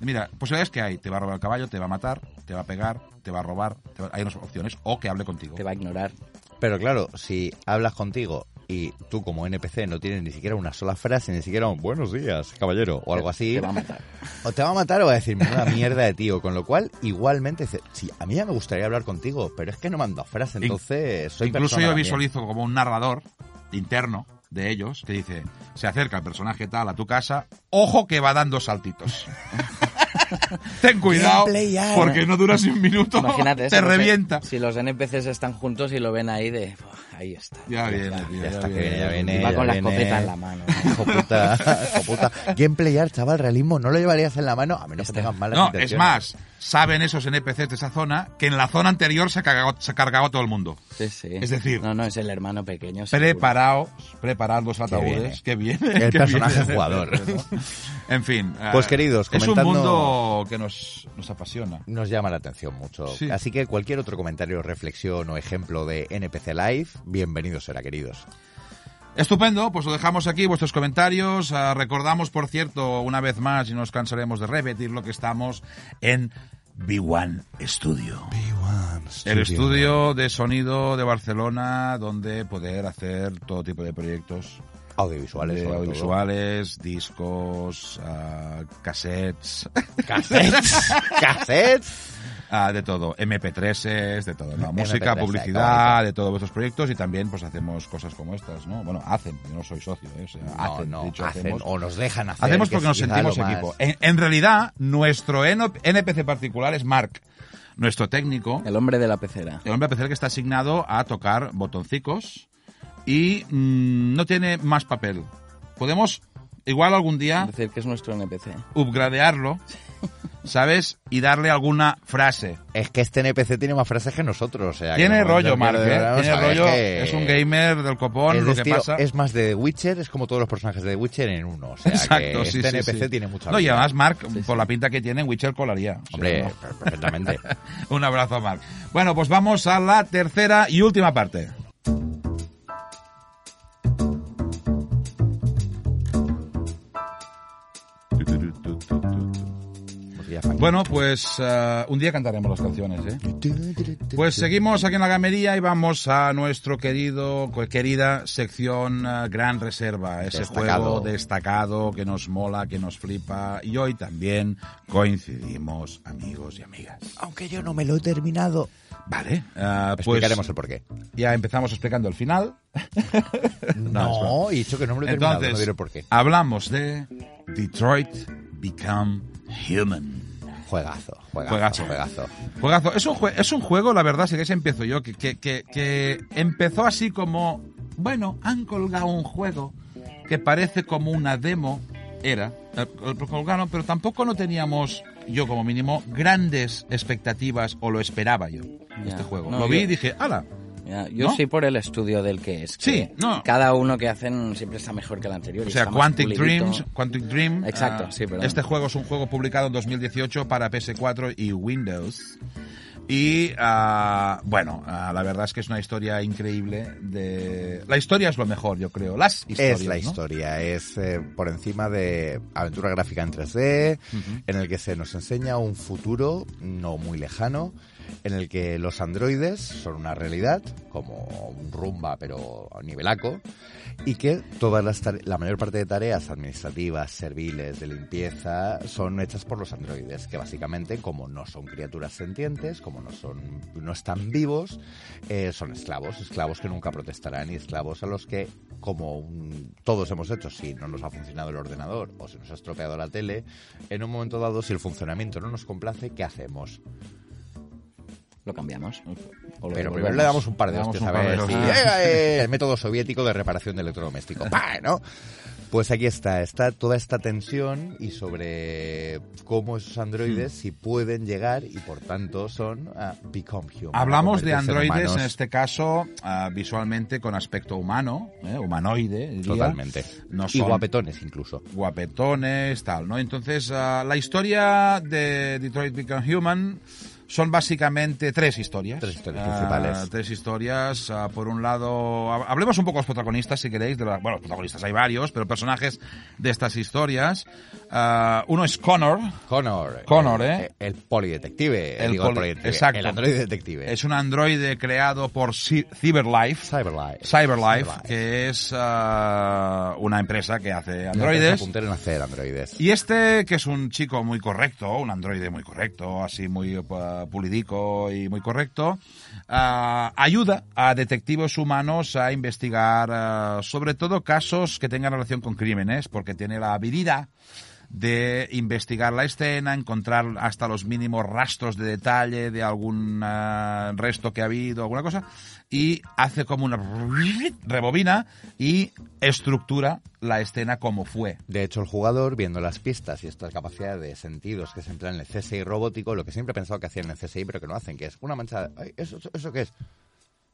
Mira, posibilidades que hay. Te va a robar el caballo, te va a matar, te va a pegar, te va a robar. te va- Hay unas opciones. O que hable contigo. Te va a ignorar. Pero claro, si hablas contigo y tú como NPC no tienes ni siquiera una sola frase, ni siquiera un buenos días, caballero, o algo así, Te va a matar. o te va a matar o va a decir una mierda de tío. Con lo cual, igualmente, sí, a mí ya me gustaría hablar contigo, pero es que no me han dado frase, entonces soy Incluso yo también. visualizo como un narrador interno de ellos que dice, se acerca el personaje tal a tu casa, ojo que va dando saltitos. Ten cuidado, porque no duras ni un minuto, Imagínate te revienta. Si los NPCs están juntos y lo ven ahí de... "Buah, Ahí está. Ya viene, tío, ya ya está". Que viene, ya viene, Y va ya con la escopeta en la mano. ¿no? Hijo puta, hijo puta. Gameplay art, chaval, realismo, no lo llevarías en la mano a menos que Está. tengas malas No, es más, saben esos NPCs de esa zona que en la zona anterior se ha cargado, se ha cargado todo el mundo. Sí, sí. Es decir- No, no, es el hermano pequeño. Preparaos, preparad los ataúdes, que viene. El que personaje viene. jugador. En fin. Pues, eh, queridos, Es un comentando- mundo que nos, nos apasiona. Nos llama la atención mucho. Sí. Así que cualquier otro comentario, reflexión o ejemplo de NPC Live, bienvenidos será, queridos. Estupendo, pues lo dejamos aquí, vuestros comentarios. Ah, recordamos, por cierto, una vez más, y nos cansaremos de repetir lo que estamos en B1 Studio. El estudio de sonido de Barcelona, donde poder hacer todo tipo de proyectos. Audiovisuales. de sobre todo. audiovisuales, discos, ah, cassettes, Cassettes. Cassettes. Ah, de todo, MP3s, de todo, ¿no? música, MP3s, publicidad, de todos vuestros proyectos y también pues hacemos cosas como estas, ¿no? Bueno, hacen, yo no soy socio, ¿eh? o sea, No, hacen, no, dicho, hacen hacemos. o nos dejan hacer. Hacemos que porque nos es sentimos equipo. En, en realidad, nuestro NPC particular es Mark, nuestro técnico, El hombre de la pecera. el hombre PC que está asignado a tocar botoncicos y mm, no tiene más papel. Podemos, igual algún día, decir que es nuestro NPC. upgradearlo ¿sabes? Y darle alguna frase. Es que este NPC tiene más frases que nosotros, o sea... Tiene rollo, Mark, ¿eh? Tiene rollo, que- es un gamer del copón, es, lo que estilo- pasa... es más de The Witcher, es como todos los personajes de The Witcher en uno. O sea, Exacto, que sí, este sí, NPC sí. tiene mucha No, y además Mark, por la pinta que tiene, en Witcher colaría. O sea, Hombre, no. perfectamente. Un abrazo, Mark. Bueno, pues vamos a la tercera y última parte. Bueno, pues eh, un día cantaremos las canciones, ¿eh? Pues seguimos aquí en la gamería y vamos a nuestro querido, querida sección eh, Gran Reserva, ese Destacado. juego destacado que nos mola, que nos flipa y hoy también coincidimos amigos y amigas. Aunque yo no me lo he terminado. Vale, eh, pues Explicaremos el porqué. ya empezamos explicando el final. No, he dicho que no me lo he terminado, no diré el porqué. hablamos de Detroit Become Human. Juegazo, juegazo, Juegazo. juegazo. Juegazo. Es un, jue- es un juego, la verdad, si que empiezo yo, que, que, que, que empezó así como, bueno, han colgado un juego que parece como una demo, era, eh, lo colgaron, pero tampoco no teníamos, yo como mínimo, grandes expectativas o lo esperaba yo, Ya. este juego. No, lo vi yo- y dije, ala, Ya, yo ¿No? sí por el estudio del que es. que Sí, no. Cada uno que hacen siempre está mejor que el anterior. O sea, Quantic. Dreams, Quantic Dream. Exacto, ah, sí, perdón. Este juego es un juego publicado en 2018 para PS4 y Windows. Y ah, bueno, ah, la verdad es que es una historia increíble. De la historia es lo mejor, yo creo. Las historias. Es la ¿no? historia, es eh, por encima de aventura gráfica en 3D, en el que se nos enseña un futuro no muy lejano, en el que los androides son una realidad, como un rumba pero nivelaco, y que todas las la mayor parte de tareas administrativas, serviles, de limpieza, son hechas por los androides, que básicamente, como no son criaturas sentientes, como no son, no están vivos, eh, son esclavos, esclavos que nunca protestarán y esclavos a los que, como un- todos hemos hecho, si no nos ha funcionado el ordenador o se nos ha estropeado la tele, en un momento dado, si el funcionamiento no nos complace, ¿qué hacemos? Lo cambiamos. O lo Pero primero le damos un par de hostias par de ver si- hostias. ¡Eh, eh! el método soviético de reparación de electrodoméstico. ¡Pah! ¿no? Pues aquí está, está toda esta tensión y sobre cómo esos androides Hmm. si pueden llegar y por tanto son ah, become human. Hablamos de androides, en este caso, ah, visualmente con aspecto humano, ¿eh? humanoide. diría. Totalmente. No Y son- guapetones incluso. guapetones, tal, ¿no? Entonces, ah, la historia de Detroit Become Human son básicamente tres historias. Tres historias Ah, principales. tres historias. ah, por un lado, hab- hablemos un poco de los protagonistas, si queréis. De la- bueno, los protagonistas hay varios, pero personajes de estas historias. Ah, uno es Connor. Connor. Connor, el, ¿eh? El polidetective. El digo, el poli- polidetective, exacto. El androide detective. Es un androide creado por Cy- Cyberlife. Cyberlife. Cyberlife, que es ah, una empresa que hace androides. puntera en hacer androides. Y este, que es un chico muy correcto, un androide muy correcto, así muy uh, pulidico y muy correcto, ah, ayuda a detectives humanos a investigar ah, sobre todo casos que tengan relación con crímenes, porque tiene la habilidad de investigar la escena, encontrar hasta los mínimos rastros de detalle de algún ah, resto que ha habido, alguna cosa, y hace como una rebobina y estructura la escena como fue. De hecho, el jugador, viendo las pistas y esta capacidad de sentidos que se emplean en el CSI robótico, lo que siempre he pensado que hacían en el CSI, pero que no hacen, que es una mancha... ay, ¿eso, ¿Eso qué es?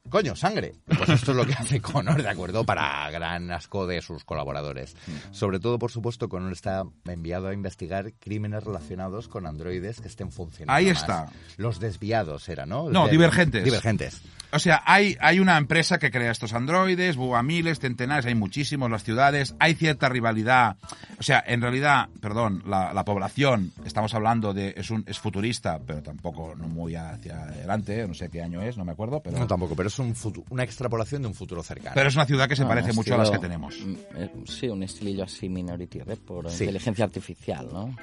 Coño, sangre. Pues esto es lo que hace Connor, ¿de acuerdo? Para gran asco de sus colaboradores. Sobre todo, por supuesto, Connor está enviado a investigar crímenes relacionados con androides que estén funcionando Ahí más. está. Los desviados era, ¿no? No, De- divergentes. Divergentes. O sea, hay, hay una empresa que crea estos androides, a miles, centenares, hay muchísimos las ciudades, hay cierta rivalidad. O sea, en realidad, perdón, la, la población, estamos hablando de, es un, es futurista, pero tampoco no muy hacia adelante, no sé qué año es, no me acuerdo, pero, No, tampoco, pero es un una extrapolación de un futuro cercano. pero es una ciudad que se Ah, parece mucho a las que tenemos. eh, Sí, un estilillo así Minority Report, Sí. inteligencia artificial, ¿no?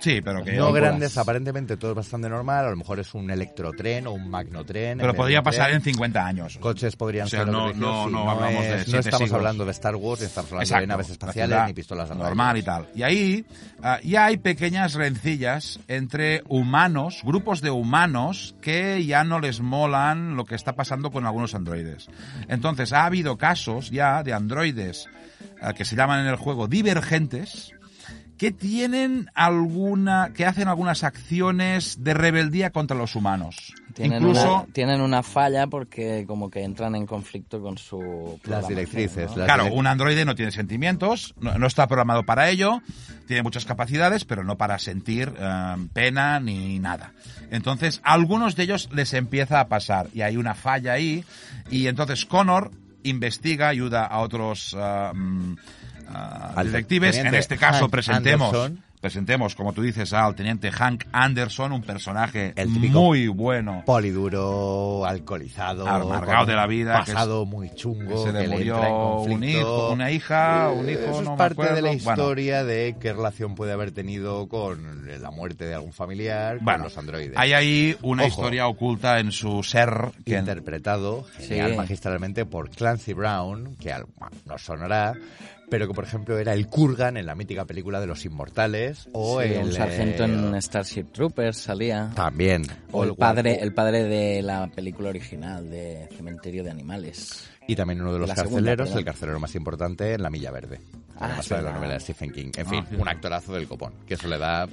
Sí, pero que... no grandes, aparentemente todo es bastante normal. A lo mejor es un electrotren o un magnotren. en Pero podría pasar en 50 años. Coches podrían O sea, ser no- no- sí, no hablamos es- de No siete estamos siglos. hablando de Star Wars, ni estamos hablando Exacto, de naves espaciales ni pistolas normal rayos. y tal. Y ahí ah, ya hay pequeñas rencillas entre humanos, grupos de humanos que ya no les molan lo que está pasando con algunos androides. Entonces ha habido casos ya de androides ah, que se llaman en el juego divergentes que tienen alguna, que hacen algunas acciones de rebeldía contra los humanos. Tienen, Incluso, una, tienen una falla porque como que entran en conflicto con su Las directrices. ¿no? las claro, un androide no tiene sentimientos, no, no está programado para ello, tiene muchas capacidades, pero no para sentir eh, pena ni nada. Entonces, a algunos de ellos les empieza a pasar y hay una falla ahí y entonces Connor investiga, ayuda a otros ah, Al detectives. En teniente este caso Hank presentemos, Anderson. presentemos, como tú dices, al teniente Hank Anderson, un personaje El muy bueno. Poliduro, alcoholizado, Amargado de la vida, que pasado muy chungo, que se le murió en un hijo, una hija, un hijo, Eso no es me parte de la acuerdo. Bueno. historia de qué relación puede haber tenido con la muerte de algún familiar, Bueno, con los androides. hay ahí una Ojo. historia oculta en su ser que interpretado genial, Sí. magistralmente por Clancy Brown, que no sonará, pero que por ejemplo era el Kurgan en la mítica película de los Inmortales o Sí, el un sargento eh, en Ah, Starship Troopers salía. también O el padre, el padre de la película original de Cementerio de Animales. y también uno de los la carceleros, el carcelero más importante en La Milla Verde. Ah, de la novela de Stephen King. En fin, Ah, sí. un actorazo del copón, que eso le da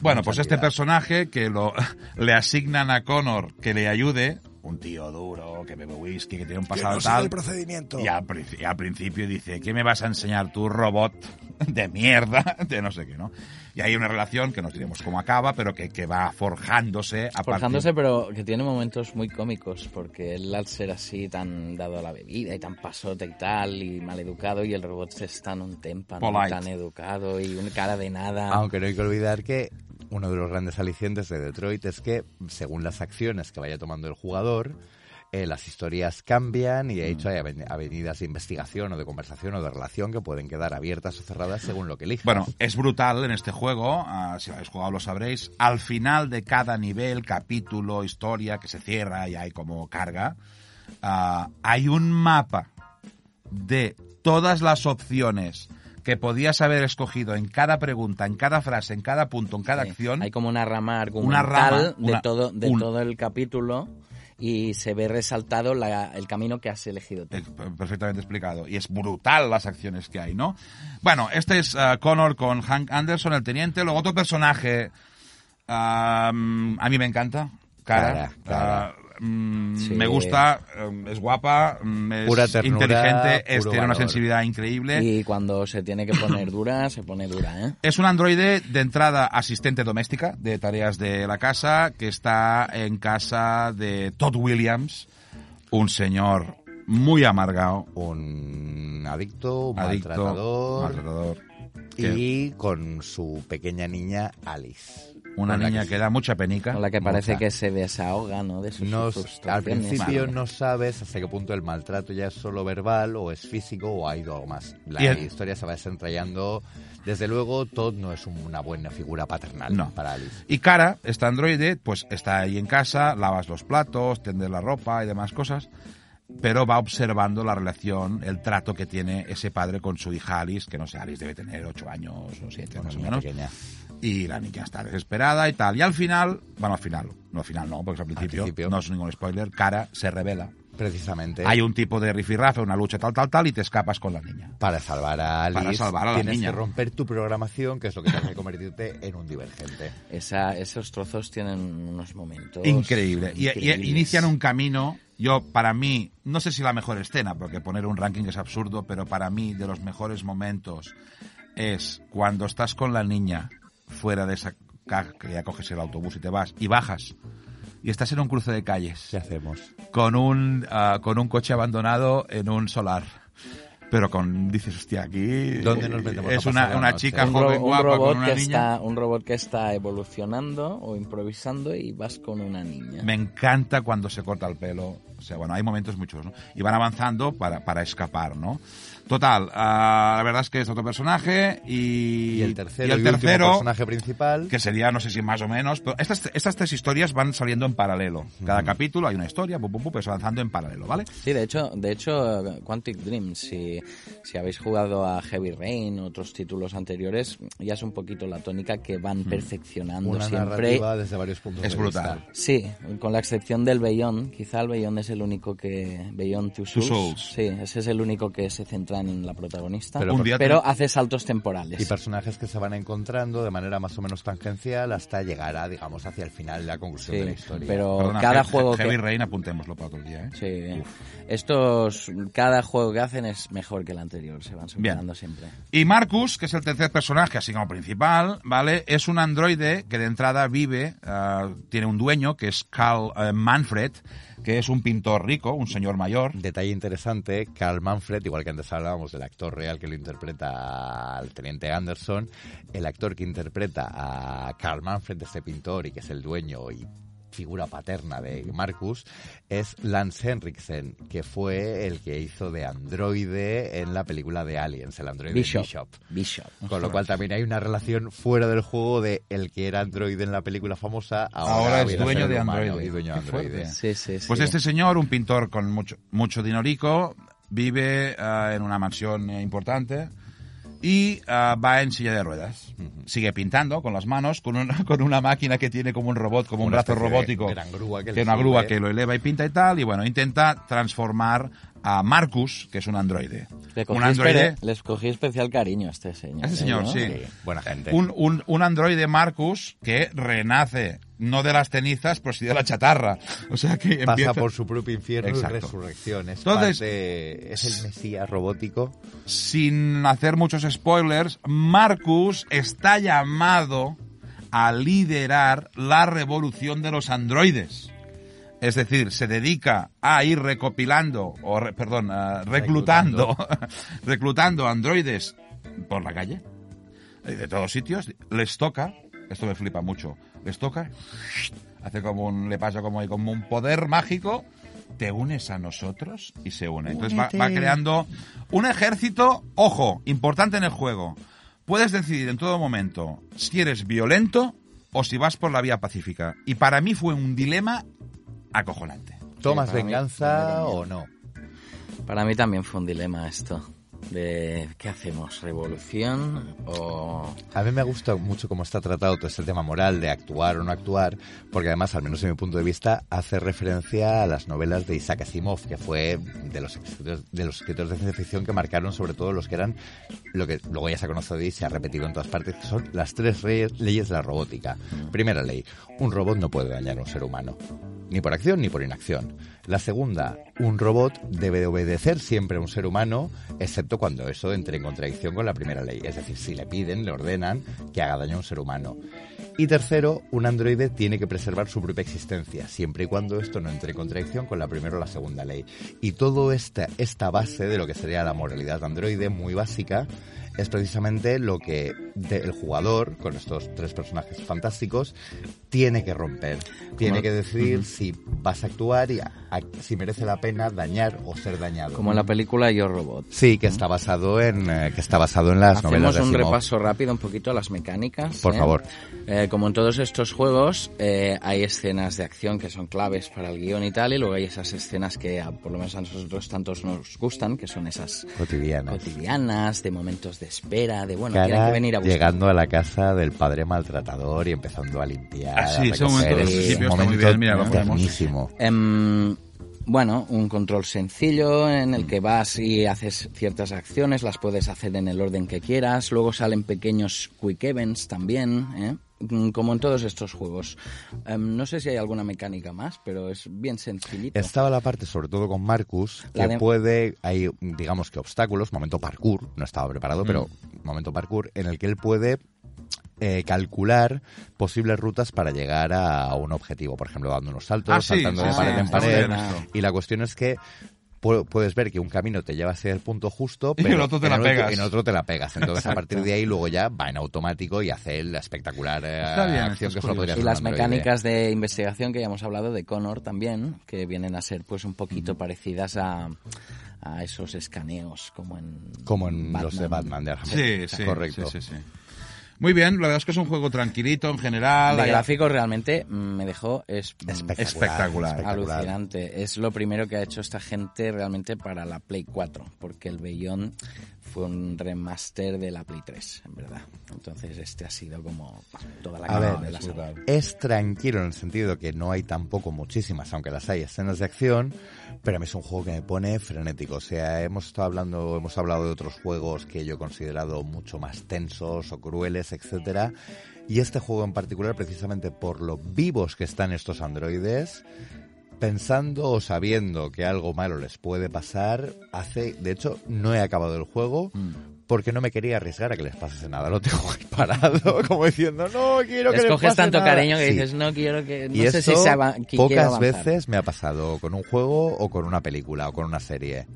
Bueno, pues este personaje que lo le asignan a Connor que le ayude, un tío duro, que bebe whisky, que tiene un pasado tal. procedimiento. Y al, y al principio dice, ¿qué me vas a enseñar tú, robot de mierda? De no sé qué, ¿no? Y hay una relación que no diremos cómo acaba, pero que, que va forjándose a Forjándose, partir... pero que tiene momentos muy cómicos, porque él al ser así tan dado a la bebida y tan pasote y tal, y mal educado, y el robot es tan un témpano, Polite. tan educado y una cara de nada. Aunque no hay que olvidar que uno de los grandes alicientes de Detroit es que, según las acciones que vaya tomando el jugador, eh, las historias cambian y de hecho hay aven- avenidas de investigación o de conversación o de relación que pueden quedar abiertas o cerradas según lo que elijas. Bueno, es brutal en este juego, ah, si lo habéis jugado lo sabréis. Al final de cada nivel, capítulo, historia que se cierra y hay como carga, ah, hay un mapa de todas las opciones que podías haber escogido en cada pregunta, en cada frase, en cada punto, en cada Sí, acción. Hay como una rama Una argumental rama, de, una- todo, de un- todo el capítulo y se ve resaltado la- el camino que has elegido tú. Perfectamente explicado. Y es brutal las acciones que hay, ¿no? Bueno, este es ah, Connor con Hank Anderson, el teniente. Luego otro personaje, mm, a mí me encanta. Cara. Cara, cara. Ah, mm, Sí. Me gusta, eh, es guapa, mm, es Pura ternura, inteligente, es, tiene una sensibilidad increíble. Y cuando se tiene que poner dura, se pone dura, ¿eh? Es un androide de entrada asistente doméstica de tareas de la casa que está en casa de Todd Williams, un señor muy amargado, un adicto, un adicto, maltratador maltratador, que- y con su pequeña niña Alice. Una niña que que da mucha penica. Con la que parece Mucha. que se desahoga, ¿no? De sus No, al principio Vale. no sabes hasta qué punto el maltrato ya es solo verbal o es físico o ha ido algo más. La el- historia se va desentrañando. Desde luego, Todd no es una buena figura paternal No. para Alice. Y Cara, esta androide, pues está ahí en casa, lavas los platos, tender la ropa y demás cosas, pero va observando la relación, el trato que tiene ese padre con su hija Alice, que no sé, Alice debe tener ocho años o siete Una más o menos. pequeña. Y la niña está desesperada y tal. Y al final, bueno, al final, no al final no, porque es al principio, principio. no es ningún spoiler, Cara se revela. Precisamente Hay un tipo de rifirrafe, una lucha tal, tal, tal, y te escapas con la niña. para salvar a Alice, Para salvar a la tienes niña. que romper tu programación, que es lo que te hace convertirte en un divergente. Esa, esos trozos tienen unos momentos... Increíble. Y, inician un camino. Yo, para mí, no sé si la mejor escena, porque poner un ranking es absurdo, pero para mí, de los mejores momentos es cuando estás con la niña fuera de esa caja, que ya coges el autobús y te vas, y bajas, y estás en un cruce de calles ¿Qué hacemos? con un, ah, con un coche abandonado en un solar. Pero con, dices, hostia, aquí ¿Dónde nos metemos es una, una chica un, joven un guapa robot con una que niña. está un robot que está evolucionando o improvisando y vas con una niña Me encanta cuando se corta el pelo. O sea, bueno, hay momentos muchos, ¿no? Y van avanzando para, para escapar, ¿no? Total, ah, la verdad es que es otro personaje y... Y el tercero, y y el tercero, personaje principal. que sería, no sé si más o menos, pero estas, estas tres historias van saliendo en paralelo. Cada capítulo hay una historia, pum, pum, pum, pues avanzando en paralelo, ¿vale? Sí, de hecho, de hecho, Quantic Dream, si, si habéis jugado a Heavy Rain o otros títulos anteriores, ya es un poquito la tónica que van perfeccionando Una siempre. narrativa desde varios puntos Es de brutal. vista. Sí, con la excepción del Beyond, quizá el Beyond es el único que... Beyond Two Two Souls. Souls. Sí, ese es el único que se centra en la protagonista. Pero Pero, un día te- hace saltos temporales. Y personajes que se van encontrando de manera más o menos tangencial hasta llegar a, digamos, hacia el final, la conclusión Sí, de la historia. pero Perdona, cada He- juego Heavy que... Rain, apuntémoslo para otro día, ¿eh? Sí, estos, cada juego que hacen es mejor que el anterior, se van superando siempre. Y Marcus, que es el tercer personaje, así como principal, ¿vale? Es un androide que de entrada vive, ah, tiene un dueño, que es Carl eh, Manfred, que es un pintor rico, un señor mayor. Detalle interesante, Carl Manfred, igual que antes hablábamos del actor real que lo interpreta al teniente Anderson, el actor que interpreta a Carl Manfred, este pintor y que es el dueño y figura paterna de Marcus, es Lance Henriksen, que fue el que hizo de androide en la película de Aliens, el androide Bishop. Bishop. Bishop. Con lo cual también hay una relación fuera del juego de el que era androide en la película famosa, ahora, Ahora es dueño de androide. y dueño de Qué androide. fuerte. Sí, sí, sí. Pues este señor, un pintor con mucho, mucho dinerico, vive ah, en una mansión eh, importante y ah, va en silla de ruedas. Sigue pintando con las manos, con una, con una máquina que tiene como un robot, como un brazo especie de robótico. gran grúa que una grúa que lo eleva y pinta y tal. Y bueno, intenta transformar a Marcus, que es un androide. Le cogí, Un androide. les cogí especial cariño a este señor. A este ¿eh, señor, no? sí. Sí, buena gente. Un, un, un androide Marcus que renace, no de las cenizas, pero sí de la chatarra. O sea que pasa empieza... por su propio infierno Exacto. y resurrección. Es, Entonces- parte- es el mesías robótico. sin hacer muchos spoilers, Marcus está llamado a liderar la revolución de los androides. Es decir, se dedica a ir recopilando, o re- perdón, eh, reclutando, reclutando androides por la calle, de todos sitios. Les toca, esto me flipa mucho, les toca, hace como un, le pasa como, como un poder mágico, te unes a nosotros y se une. Entonces va, va creando un ejército, ojo, importante en el juego. Puedes decidir en todo momento si eres violento o si vas por la vía pacífica. Y para mí fue un dilema acojonante. ¿Tomas mí- venganza o no? Para mí también fue un dilema esto. De ¿qué hacemos? ¿Revolución o...? A mí me gusta mucho cómo está tratado todo este tema moral de actuar o no actuar, porque además, al menos en mi punto de vista, hace referencia a las novelas de Isaac Asimov, que fue de los escritores de, los escritores de ciencia ficción que marcaron sobre todo los que eran, lo que luego ya se ha conocido y se ha repetido en todas partes, que son las tres leyes de la robótica. Primera ley, un robot no puede dañar a un ser humano, ni por acción ni por inacción. La segunda, un robot debe de obedecer siempre a un ser humano, excepto cuando eso entre en contradicción con la primera ley. Es decir, si le piden, le ordenan que haga daño a un ser humano. Y tercero, un androide tiene que preservar su propia existencia, siempre y cuando esto no entre en contradicción con la primera o la segunda ley. Y todo esta, esta base de lo que sería la moralidad androide, muy básica, es precisamente lo que de- el jugador, con estos tres personajes fantásticos, tiene que romper. Tiene que decidir si vas a actuar y a- a- si merece la pena dañar o ser dañado. Como en la película Yo Robot. Sí, que está basado en eh, que está basado en las novelas Hacemos un repaso rápido un poquito a las mecánicas. Por ¿eh? favor. Eh, como en todos estos juegos, eh, hay escenas de acción que son claves para el guion y tal, y luego hay esas escenas que por lo menos a nosotros tantos nos gustan, que son esas Cotidianas. cotidianas, de momentos de espera, de bueno, tienen Cara que venir a llegando a la casa del padre maltratador y empezando a limpiar. Ah, sí, a ese momento Es un momento bien, mira, lo ponemos. ternísimo. Em, bueno, un control sencillo en el que vas y haces ciertas acciones, las puedes hacer en el orden que quieras, luego salen pequeños quick events también, ¿eh? Mm, como en todos estos juegos. Em, no sé si hay alguna mecánica más, pero es bien sencillito. Estaba la parte, sobre todo con Marcus, que de- puede, hay digamos que obstáculos, momento parkour, no estaba preparado, pero Mm. momento parkour, en el que él puede eh, calcular posibles rutas para llegar a un objetivo, por ejemplo, dando unos saltos, Ah, sí, saltando sí, de sí, pared en pared, y la cuestión es que puedes ver que un camino te lleva hacia el punto justo, Y pero el otro te en la el otro- pegas. en otro te la pegas. Entonces, a partir de ahí, luego ya va en automático y hace el espectacular eh, bien, acción que solo podría. Y las mecánicas de investigación que ya hemos hablado de Connor también, que vienen a ser pues un poquito parecidas a, a esos escaneos como en Como en los de Batman de Arkham. Sí, sí. Correcto. Sí, sí, sí. Muy bien, la verdad es que es un juego tranquilito en general. De hay- gráficos realmente me dejó es- Espectacular. alucinante. Es lo primero que ha hecho esta gente realmente para la Play 4, porque el Beyond fue un remaster de la Play 3, en verdad. Entonces este ha sido como toda la cara de la es saga. Es tranquilo en el sentido que no hay tampoco muchísimas, aunque las hay escenas de acción, pero a mí es un juego que me pone frenético. O sea, hemos estado hablando, hemos hablado de otros juegos que yo he considerado mucho más tensos o crueles, etcétera. Y este juego en particular, precisamente por lo vivos que están estos androides, pensando o sabiendo que algo malo les puede pasar, hace, de hecho, no he acabado el juego Mm. Porque no me quería arriesgar a que les pasase nada. Lo tengo ahí parado, como diciendo, no quiero que les Escoges pase tanto nada". cariño que Sí. dices, no quiero que... No y sé eso si se pocas avanzar". veces me ha pasado con un juego o con una película o con una serie.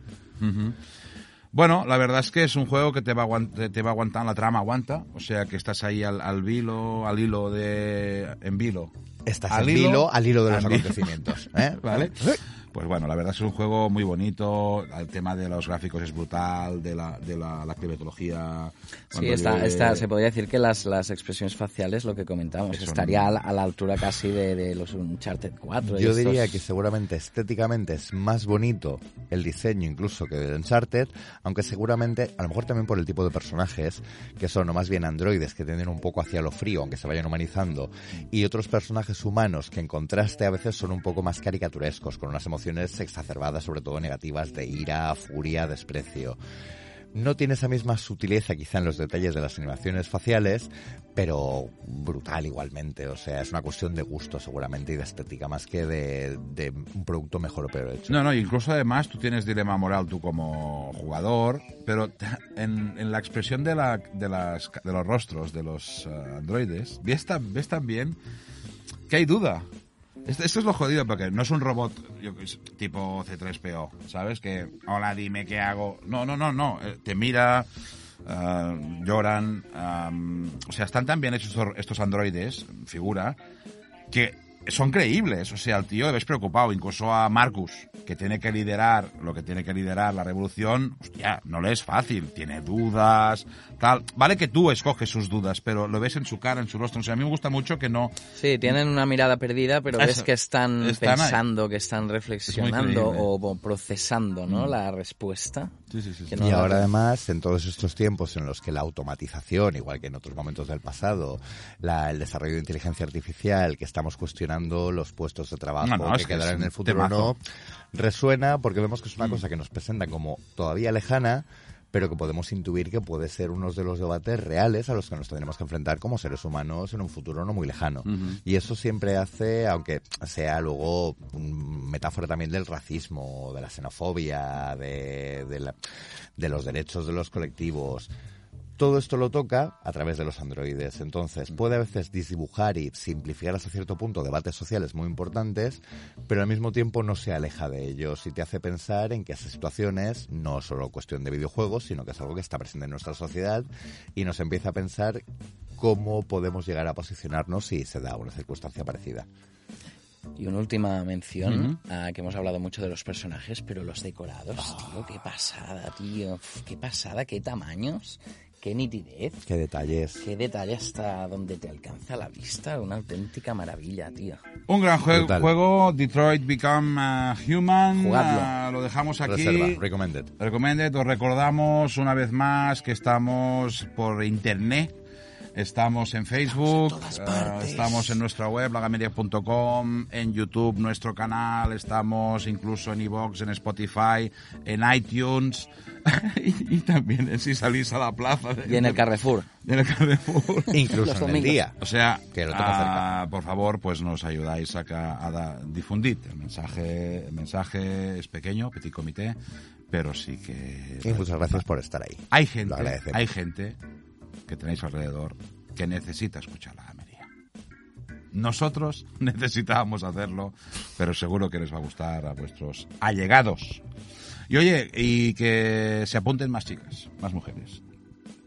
Bueno, la verdad es que es un juego que te va, aguant- te va aguantando, la trama aguanta, o sea que estás ahí al, al vilo, al hilo de... en vilo. Estás Al al hilo, hilo, al hilo de los acontecimientos. ¿eh? ¿Vale? Pues bueno, la verdad es un juego muy bonito, el tema de los gráficos es brutal, de la, de la, la climatología... Sí, está, llueve- está, se podría decir que las, las expresiones faciales, lo que comentamos, Eso estaría no- a la, altura casi de, de los Uncharted 4. y Yo estos- diría que seguramente estéticamente es más bonito el diseño incluso que de Uncharted, aunque seguramente, a lo mejor también por el tipo de personajes, que son o más bien androides que tienden un poco hacia lo frío, aunque se vayan humanizando, y otros personajes humanos que en contraste a veces son un poco más caricaturescos, con unas emociones exacerbadas, sobre todo negativas, de ira, furia, desprecio. No tiene esa misma sutileza quizá en los detalles de las animaciones faciales, pero brutal igualmente. O sea, es una cuestión de gusto seguramente y de estética más que de, de un producto mejor o peor hecho. No, no, incluso además tú tienes dilema moral tú como jugador, pero en, en la expresión de, la, de, las, de los rostros de los eh, androides, ves, tan- ves también que hay duda. Esto, es lo jodido, porque no es un robot tipo C3PO, ¿sabes? Que, hola, dime qué hago. No, no, no, no. eh, Te mira, eh, lloran. am, o sea, están tan bien hechos estos, estos androides, figura, que son creíbles. O sea, el tío le ves preocupado. Incluso a Marcus, que tiene que liderar lo que tiene que liderar la revolución, hostia, no le es fácil. Tiene dudas, tal. Vale que tú escoges sus dudas, pero lo ves en su cara, en su rostro. O sea, a mí me gusta mucho que no... Sí, tienen una mirada perdida, pero ves que están, Están ahí. pensando, que están reflexionando o, o procesando ¿no? la respuesta. Sí, sí, sí. Que sí. no Y ahora además, en todos estos tiempos en los que la automatización, igual que en otros momentos del pasado, la- el desarrollo de inteligencia artificial, que estamos cuestionando los puestos de trabajo No, no, que quedarán en el futuro o temazo. no, resuena porque vemos que es una cosa que nos presentan como todavía lejana, pero que podemos intuir que puede ser uno de los debates reales a los que nos tendremos que enfrentar como seres humanos en un futuro no muy lejano. Y eso siempre hace, aunque sea luego un metáfora también del racismo, de la xenofobia, de, de, la- de los derechos de los colectivos. Todo esto lo toca a través de los androides. Entonces, puede a veces disdibujar y simplificar hasta cierto punto debates sociales muy importantes, pero al mismo tiempo no se aleja de ellos y te hace pensar en que esas situaciones no es solo cuestión de videojuegos, sino que es algo que está presente en nuestra sociedad y nos empieza a pensar cómo podemos llegar a posicionarnos si se da una circunstancia parecida. Y una última mención, ah, que hemos hablado mucho de los personajes, pero los decorados, tío, qué pasada, tío. Qué pasada, qué tamaños, qué nitidez, Qué detalles. qué detalle hasta donde te alcanza la vista. Una auténtica maravilla, tío. Un gran jue- Brutal. juego, Detroit Become uh, Human. Jugadlo. Ah, lo dejamos aquí. Reserva, recommended. Recommended, os recordamos una vez más que estamos por internet. Estamos en Facebook, eh, estamos en nuestra web, lagamedia.com, en YouTube, nuestro canal, estamos incluso en iVoox, en Spotify, en iTunes y, y también en si salís a la plaza. de- Y en el Carrefour. y en el Carrefour. Incluso Los en el día. O sea, Que lo tengo ah, por favor, pues nos ayudáis a, a da- difundir. El mensaje, el mensaje es pequeño, petit comité, pero sí que... Y muchas gracias por estar ahí. Hay Lo gente, agradecemos. hay gente que tenéis alrededor que necesita escuchar la gamería. Nosotros necesitábamos hacerlo, pero seguro que les va a gustar a vuestros allegados. Y oye, y que se apunten más chicas, más mujeres.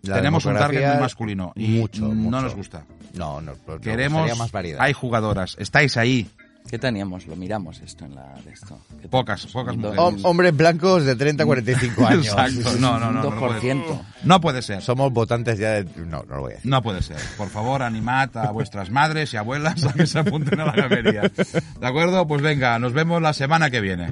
La Tenemos un target muy masculino y mucho, no nos gusta. No, no, pero nos Queremos, más variedad. hay jugadoras, estáis ahí, ¿Qué teníamos? Lo miramos esto en la de esto. ¿Qué Pocas, pocas mujeres. Hom- hombres blancos de 30 a 45 años. Exacto. No, no, no. Un no puede- 2%. No puede ser. Somos votantes ya de... No, no lo voy a decir. No puede ser. Por favor, animad a vuestras madres y abuelas a que se apunten a la gamería. ¿De acuerdo? Pues venga, nos vemos la semana que viene.